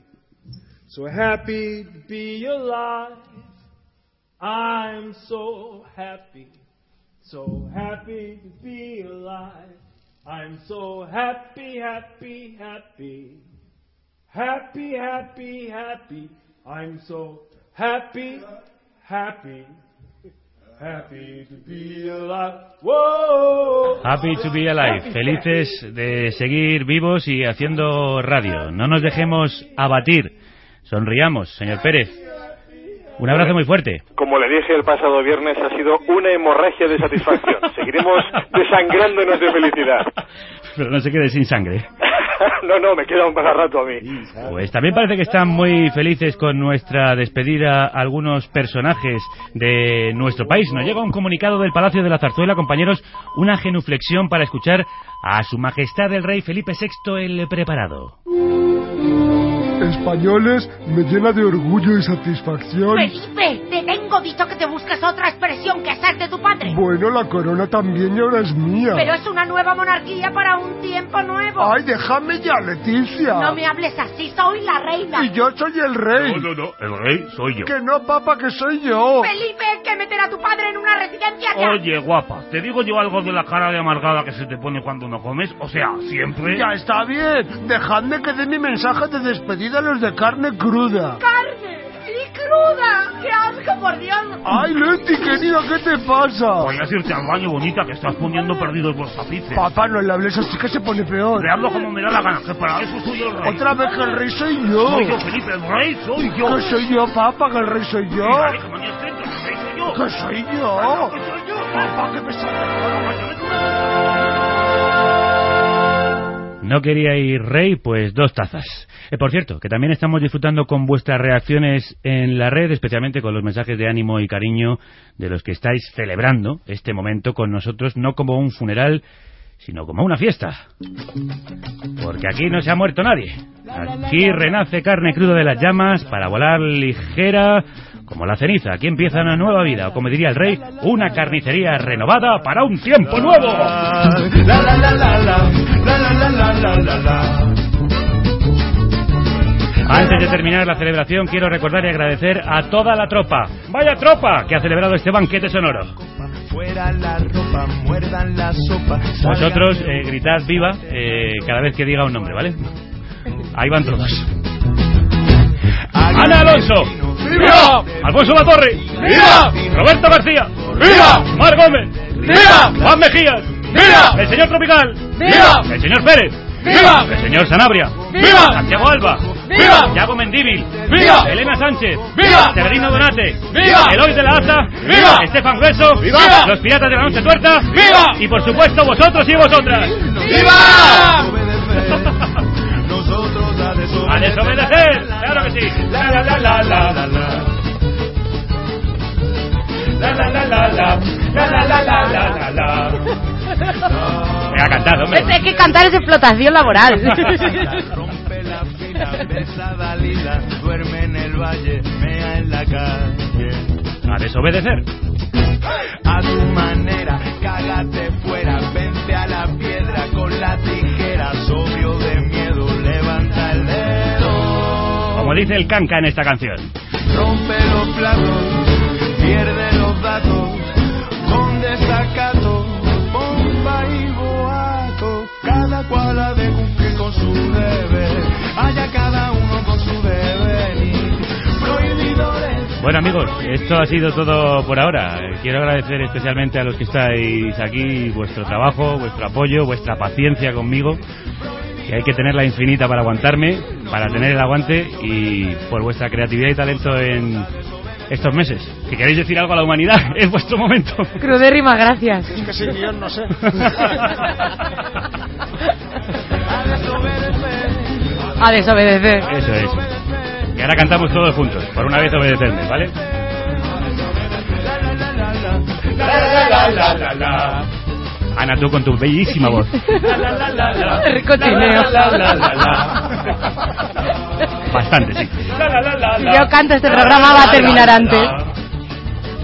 So happy to be alive. I'm so happy. So happy to be alive. I'm so happy, happy, happy. Happy, happy, happy. I'm so happy, happy. Happy to be alive. Whoa. Happy to be alive, felices de seguir vivos y haciendo radio. No nos dejemos abatir. Sonriamos, señor Pérez. Un abrazo muy fuerte. Como le dije el pasado viernes, ha sido una hemorragia de satisfacción. Seguiremos desangrándonos de felicidad. Pero no se quede sin sangre. no, no, me queda un para rato a mí. Pues también parece que están muy felices con nuestra despedida algunos personajes de nuestro país. Nos llega un comunicado del Palacio de la Zarzuela, compañeros, una genuflexión para escuchar a Su Majestad el Rey Felipe VI el Preparado. Españoles me llena de orgullo y satisfacción. Felipe, te tengo dicho que te busques otra expresión que de tu padre. Bueno, la corona también ahora es mía. Pero es una nueva monarquía para un tiempo nuevo. Ay, déjame ya, Leticia. No me hables así, soy la reina. Y yo soy el rey. No, no, no, el rey soy yo. Que no, papá, que soy yo. Felipe, hay que meter a tu padre en una residencia ya. Oye, guapa, ¿te digo yo algo de la cara de amargada que se te pone cuando no comes? O sea, siempre... Ya está bien. Dejadme que dé mi mensaje de despedida los de carne cruda. ¡Carne! ¡Y cruda! ¡Qué asco, por Dios! Ay, Leti, querida, ¿qué te pasa? Voy a irte al baño, bonita, que estás poniendo perdidos los tapices. Papá, no le hables así que se pone peor. Le hablo como me da la gana, que para eso soy el rey. Otra vez que el rey soy yo. Soy yo, Felipe, el rey soy yo. Que soy yo, papá, que el rey soy yo. Dale, que mañana el rey soy yo. Que soy yo. Claro que soy yo. Papá, que me sale. No quería ir rey, pues dos tazas. Eh, por cierto, que también estamos disfrutando con vuestras reacciones en la red, especialmente con los mensajes de ánimo y cariño de los que estáis celebrando este momento con nosotros, no como un funeral, sino como una fiesta. Porque aquí no se ha muerto nadie. Aquí renace carne cruda de las llamas para volar ligera como la ceniza. Aquí empieza una nueva vida, o como diría el rey, una carnicería renovada para un tiempo nuevo. Antes de terminar la celebración, quiero recordar y agradecer a toda la tropa, vaya tropa, que ha celebrado este banquete sonoro. Fuera la ropa, muerdan la sopa. Vosotros eh, gritad viva eh, cada vez que diga un nombre, ¿vale? Ahí van todos. Ana Alonso. ¡Viva! Alfonso Latorre. ¡Viva! Roberto García. ¡Viva! Mar Gómez. ¡Viva! Juan Mejías. ¡Viva! El señor Tropical. ¡Viva! El señor Pérez. ¡Viva! El señor Sanabria. ¡Viva! Santiago Alba. ¡Viva! Yago Mendíbil. ¡Viva! Elena Sánchez. ¡Viva! Severino Donate. ¡Viva! Eloy de la Asa. ¡Viva! Estefan Grueso. ¡Viva! Los Piratas de la Noche Tuerta. ¡Viva! Y por supuesto vosotros y vosotras. ¡Viva! A desobedecer, claro que sí. La la la la la la la. La la la la la. La la la la la la la. Venga, cantad, hombre. Es que cantar es explotación laboral. Rompe la fila, besa Dalila, duerme en el valle, mea en la calle. A desobedecer. A tu manera, cágate Como dice el canca en esta canción. Rompe los platos, pierde los datos, con desacato, bomba y boato, cada cual ha de cumplir con su deber, haya cada uno con su devenir, prohibidores. Bueno amigos, esto ha sido todo por ahora. Quiero agradecer especialmente a los que estáis aquí vuestro trabajo, vuestro apoyo, vuestra paciencia conmigo, que hay que tenerla infinita para aguantarme, para tener el aguante y por vuestra creatividad y talento en estos meses. Si queréis decir algo a la humanidad, es vuestro momento. Crudérrima, gracias. Es que sin guion no sé. A desobedecer. Eso es. Y ahora cantamos todos juntos. Por una vez obedecerme, ¿vale? Ana, tú con tu bellísima voz. Ricochineo. Bastante, sí. Si yo canto este programa va a terminar antes.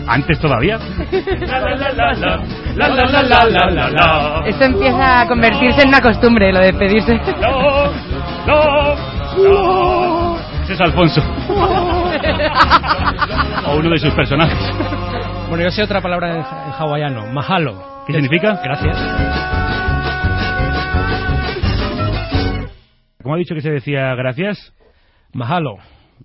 Antes todavía. Esto empieza a convertirse en una costumbre, lo de pedirse. No, no, no. Ese es Alfonso. o uno de sus personajes. Bueno, yo sé otra palabra en, en hawaiano, mahalo. ¿Qué significa? Gracias. ¿Cómo ha dicho que se decía gracias? Mahalo.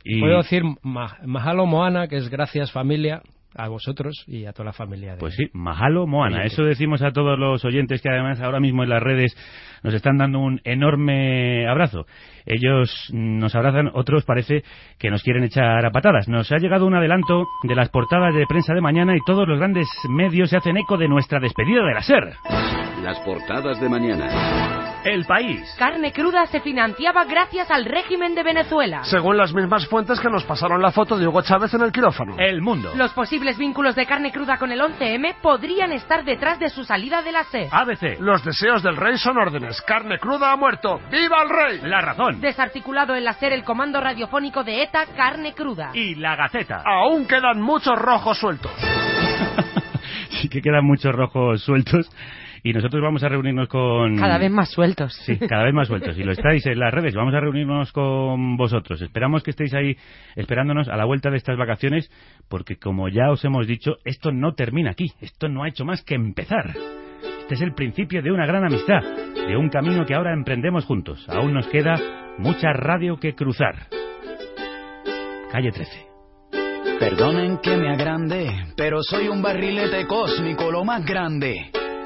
Y- Puedo decir ma- mahalo moana, que es gracias familia, a vosotros y a toda la familia. De... Pues sí, Mahalo Moana. Eso decimos a todos los oyentes que además ahora mismo en las redes nos están dando un enorme abrazo. Ellos nos abrazan, otros parece que nos quieren echar a patadas. Nos ha llegado un adelanto de las portadas de prensa de mañana y todos los grandes medios se hacen eco de nuestra despedida de la SER. Las portadas de mañana. El país. Carne cruda se financiaba gracias al régimen de Venezuela. Según las mismas fuentes que nos pasaron la foto de Hugo Chávez en el quirófano. El mundo. Los posibles vínculos de carne cruda con el 11M podrían estar detrás de su salida de la SER. ABC. Los deseos del rey son órdenes. Carne cruda ha muerto. ¡Viva el rey! La razón. Desarticulado en la SER el comando radiofónico de ETA, carne cruda. Y la Gaceta. Aún quedan muchos rojos sueltos. Sí que quedan muchos rojos sueltos. Y nosotros vamos a reunirnos con... Cada vez más sueltos. Sí, cada vez más sueltos. Y lo estáis en las redes. Vamos a reunirnos con vosotros. Esperamos que estéis ahí esperándonos a la vuelta de estas vacaciones, porque como ya os hemos dicho, esto no termina aquí. Esto no ha hecho más que empezar. Este es el principio de una gran amistad, de un camino que ahora emprendemos juntos. Aún nos queda mucha radio que cruzar. Calle 13. Perdonen que me agrande, pero soy un barrilete cósmico, lo más grande.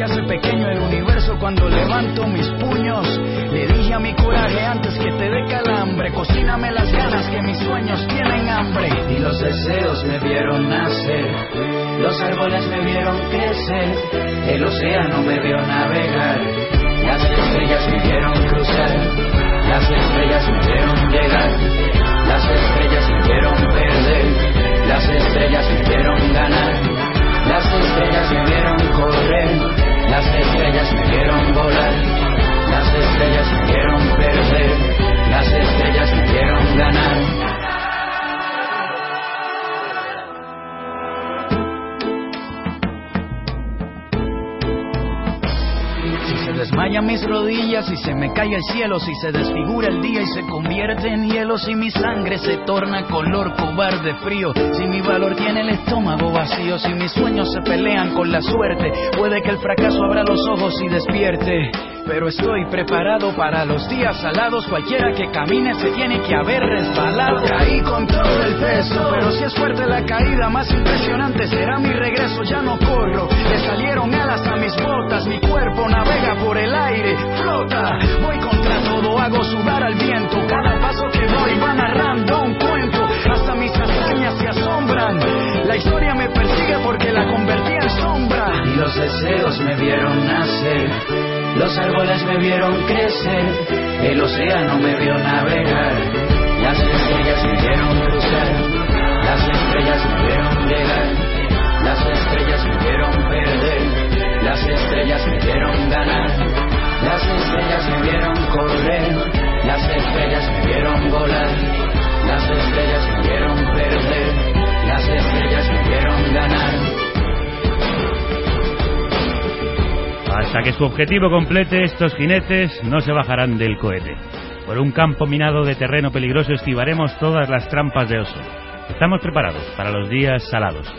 se hace pequeño el universo cuando levanto mis puños. Le dije a mi coraje antes que te dé calambre. Cocíname las ganas que mis sueños tienen hambre. Y los deseos me vieron nacer. Los árboles me vieron crecer. El océano me vio navegar. Las estrellas me vieron cruzar. Las estrellas me vieron llegar. Las estrellas me vieron perder. Las estrellas me vieron ganar. Las estrellas me vieron correr. Las estrellas me vieron volar. Las estrellas me vieron perder. Las estrellas me vieron ganar. Desmayan mis rodillas y se me cae el cielo, si se desfigura el día y se convierte en hielo, si mi sangre se torna color cobarde frío, si mi valor tiene el estómago vacío, si mis sueños se pelean con la suerte, puede que el fracaso abra los ojos y despierte. Pero estoy preparado para los días salados. Cualquiera que camine se tiene que haber resbalado. Caí con todo el peso, pero si es fuerte la caída, más impresionante será mi regreso. Ya no corro, le salieron alas a mis botas. Mi cuerpo navega por el aire, flota. Voy contra todo, hago sudar al viento. Cada paso que doy va narrando un cuento. Hasta mis hazañas se asombran. La historia me persigue porque la convertí en sombra. Y los deseos me vieron nacer. Los árboles me vieron crecer, el océano me vio navegar, las estrellas me vieron cruzar, las estrellas me vieron llegar, las estrellas me vieron perder, las estrellas me vieron ganar, las estrellas me vieron correr, las estrellas me vieron volar, las estrellas me vieron perder, las estrellas me vieron ganar. Hasta que su objetivo complete, estos jinetes no se bajarán del cohete. Por un campo minado de terreno peligroso esquivaremos todas las trampas de oso. Estamos preparados para los días salados.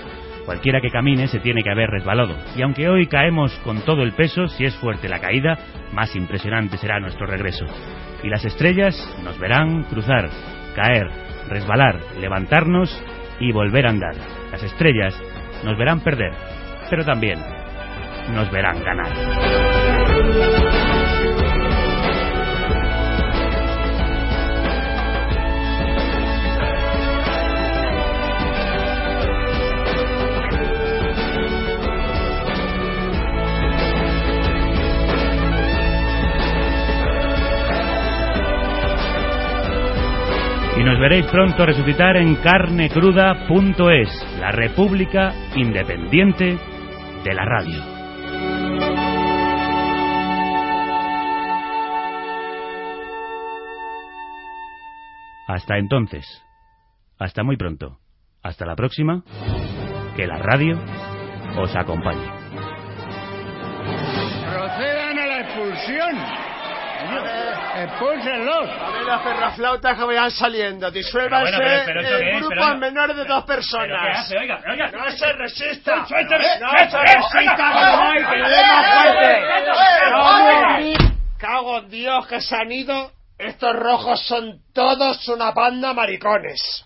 Cualquiera que camine se tiene que haber resbalado. Y aunque hoy caemos con todo el peso, si es fuerte la caída, más impresionante será nuestro regreso. Y las estrellas nos verán cruzar, caer, resbalar, levantarnos y volver a andar. Las estrellas nos verán perder, pero también nos verán ganar. Y nos veréis pronto resucitar en carnecruda.es, la República Independiente de la Radio. Hasta entonces, hasta muy pronto, hasta la próxima, que la radio os acompañe. Procedan a la expulsión. Expúlsenlos. A ver las perraflautas que vayan saliendo. Disuélvanse bueno, pero- pero ¿esto qué en grupos Pero- menores de dos personas. ¿Pero qué hace? Oiga, oiga. No se resista. Suéltame. No Eh, se eh, resista, no. Cago en Dios que se han ido. Estos rojos son todos una banda maricones.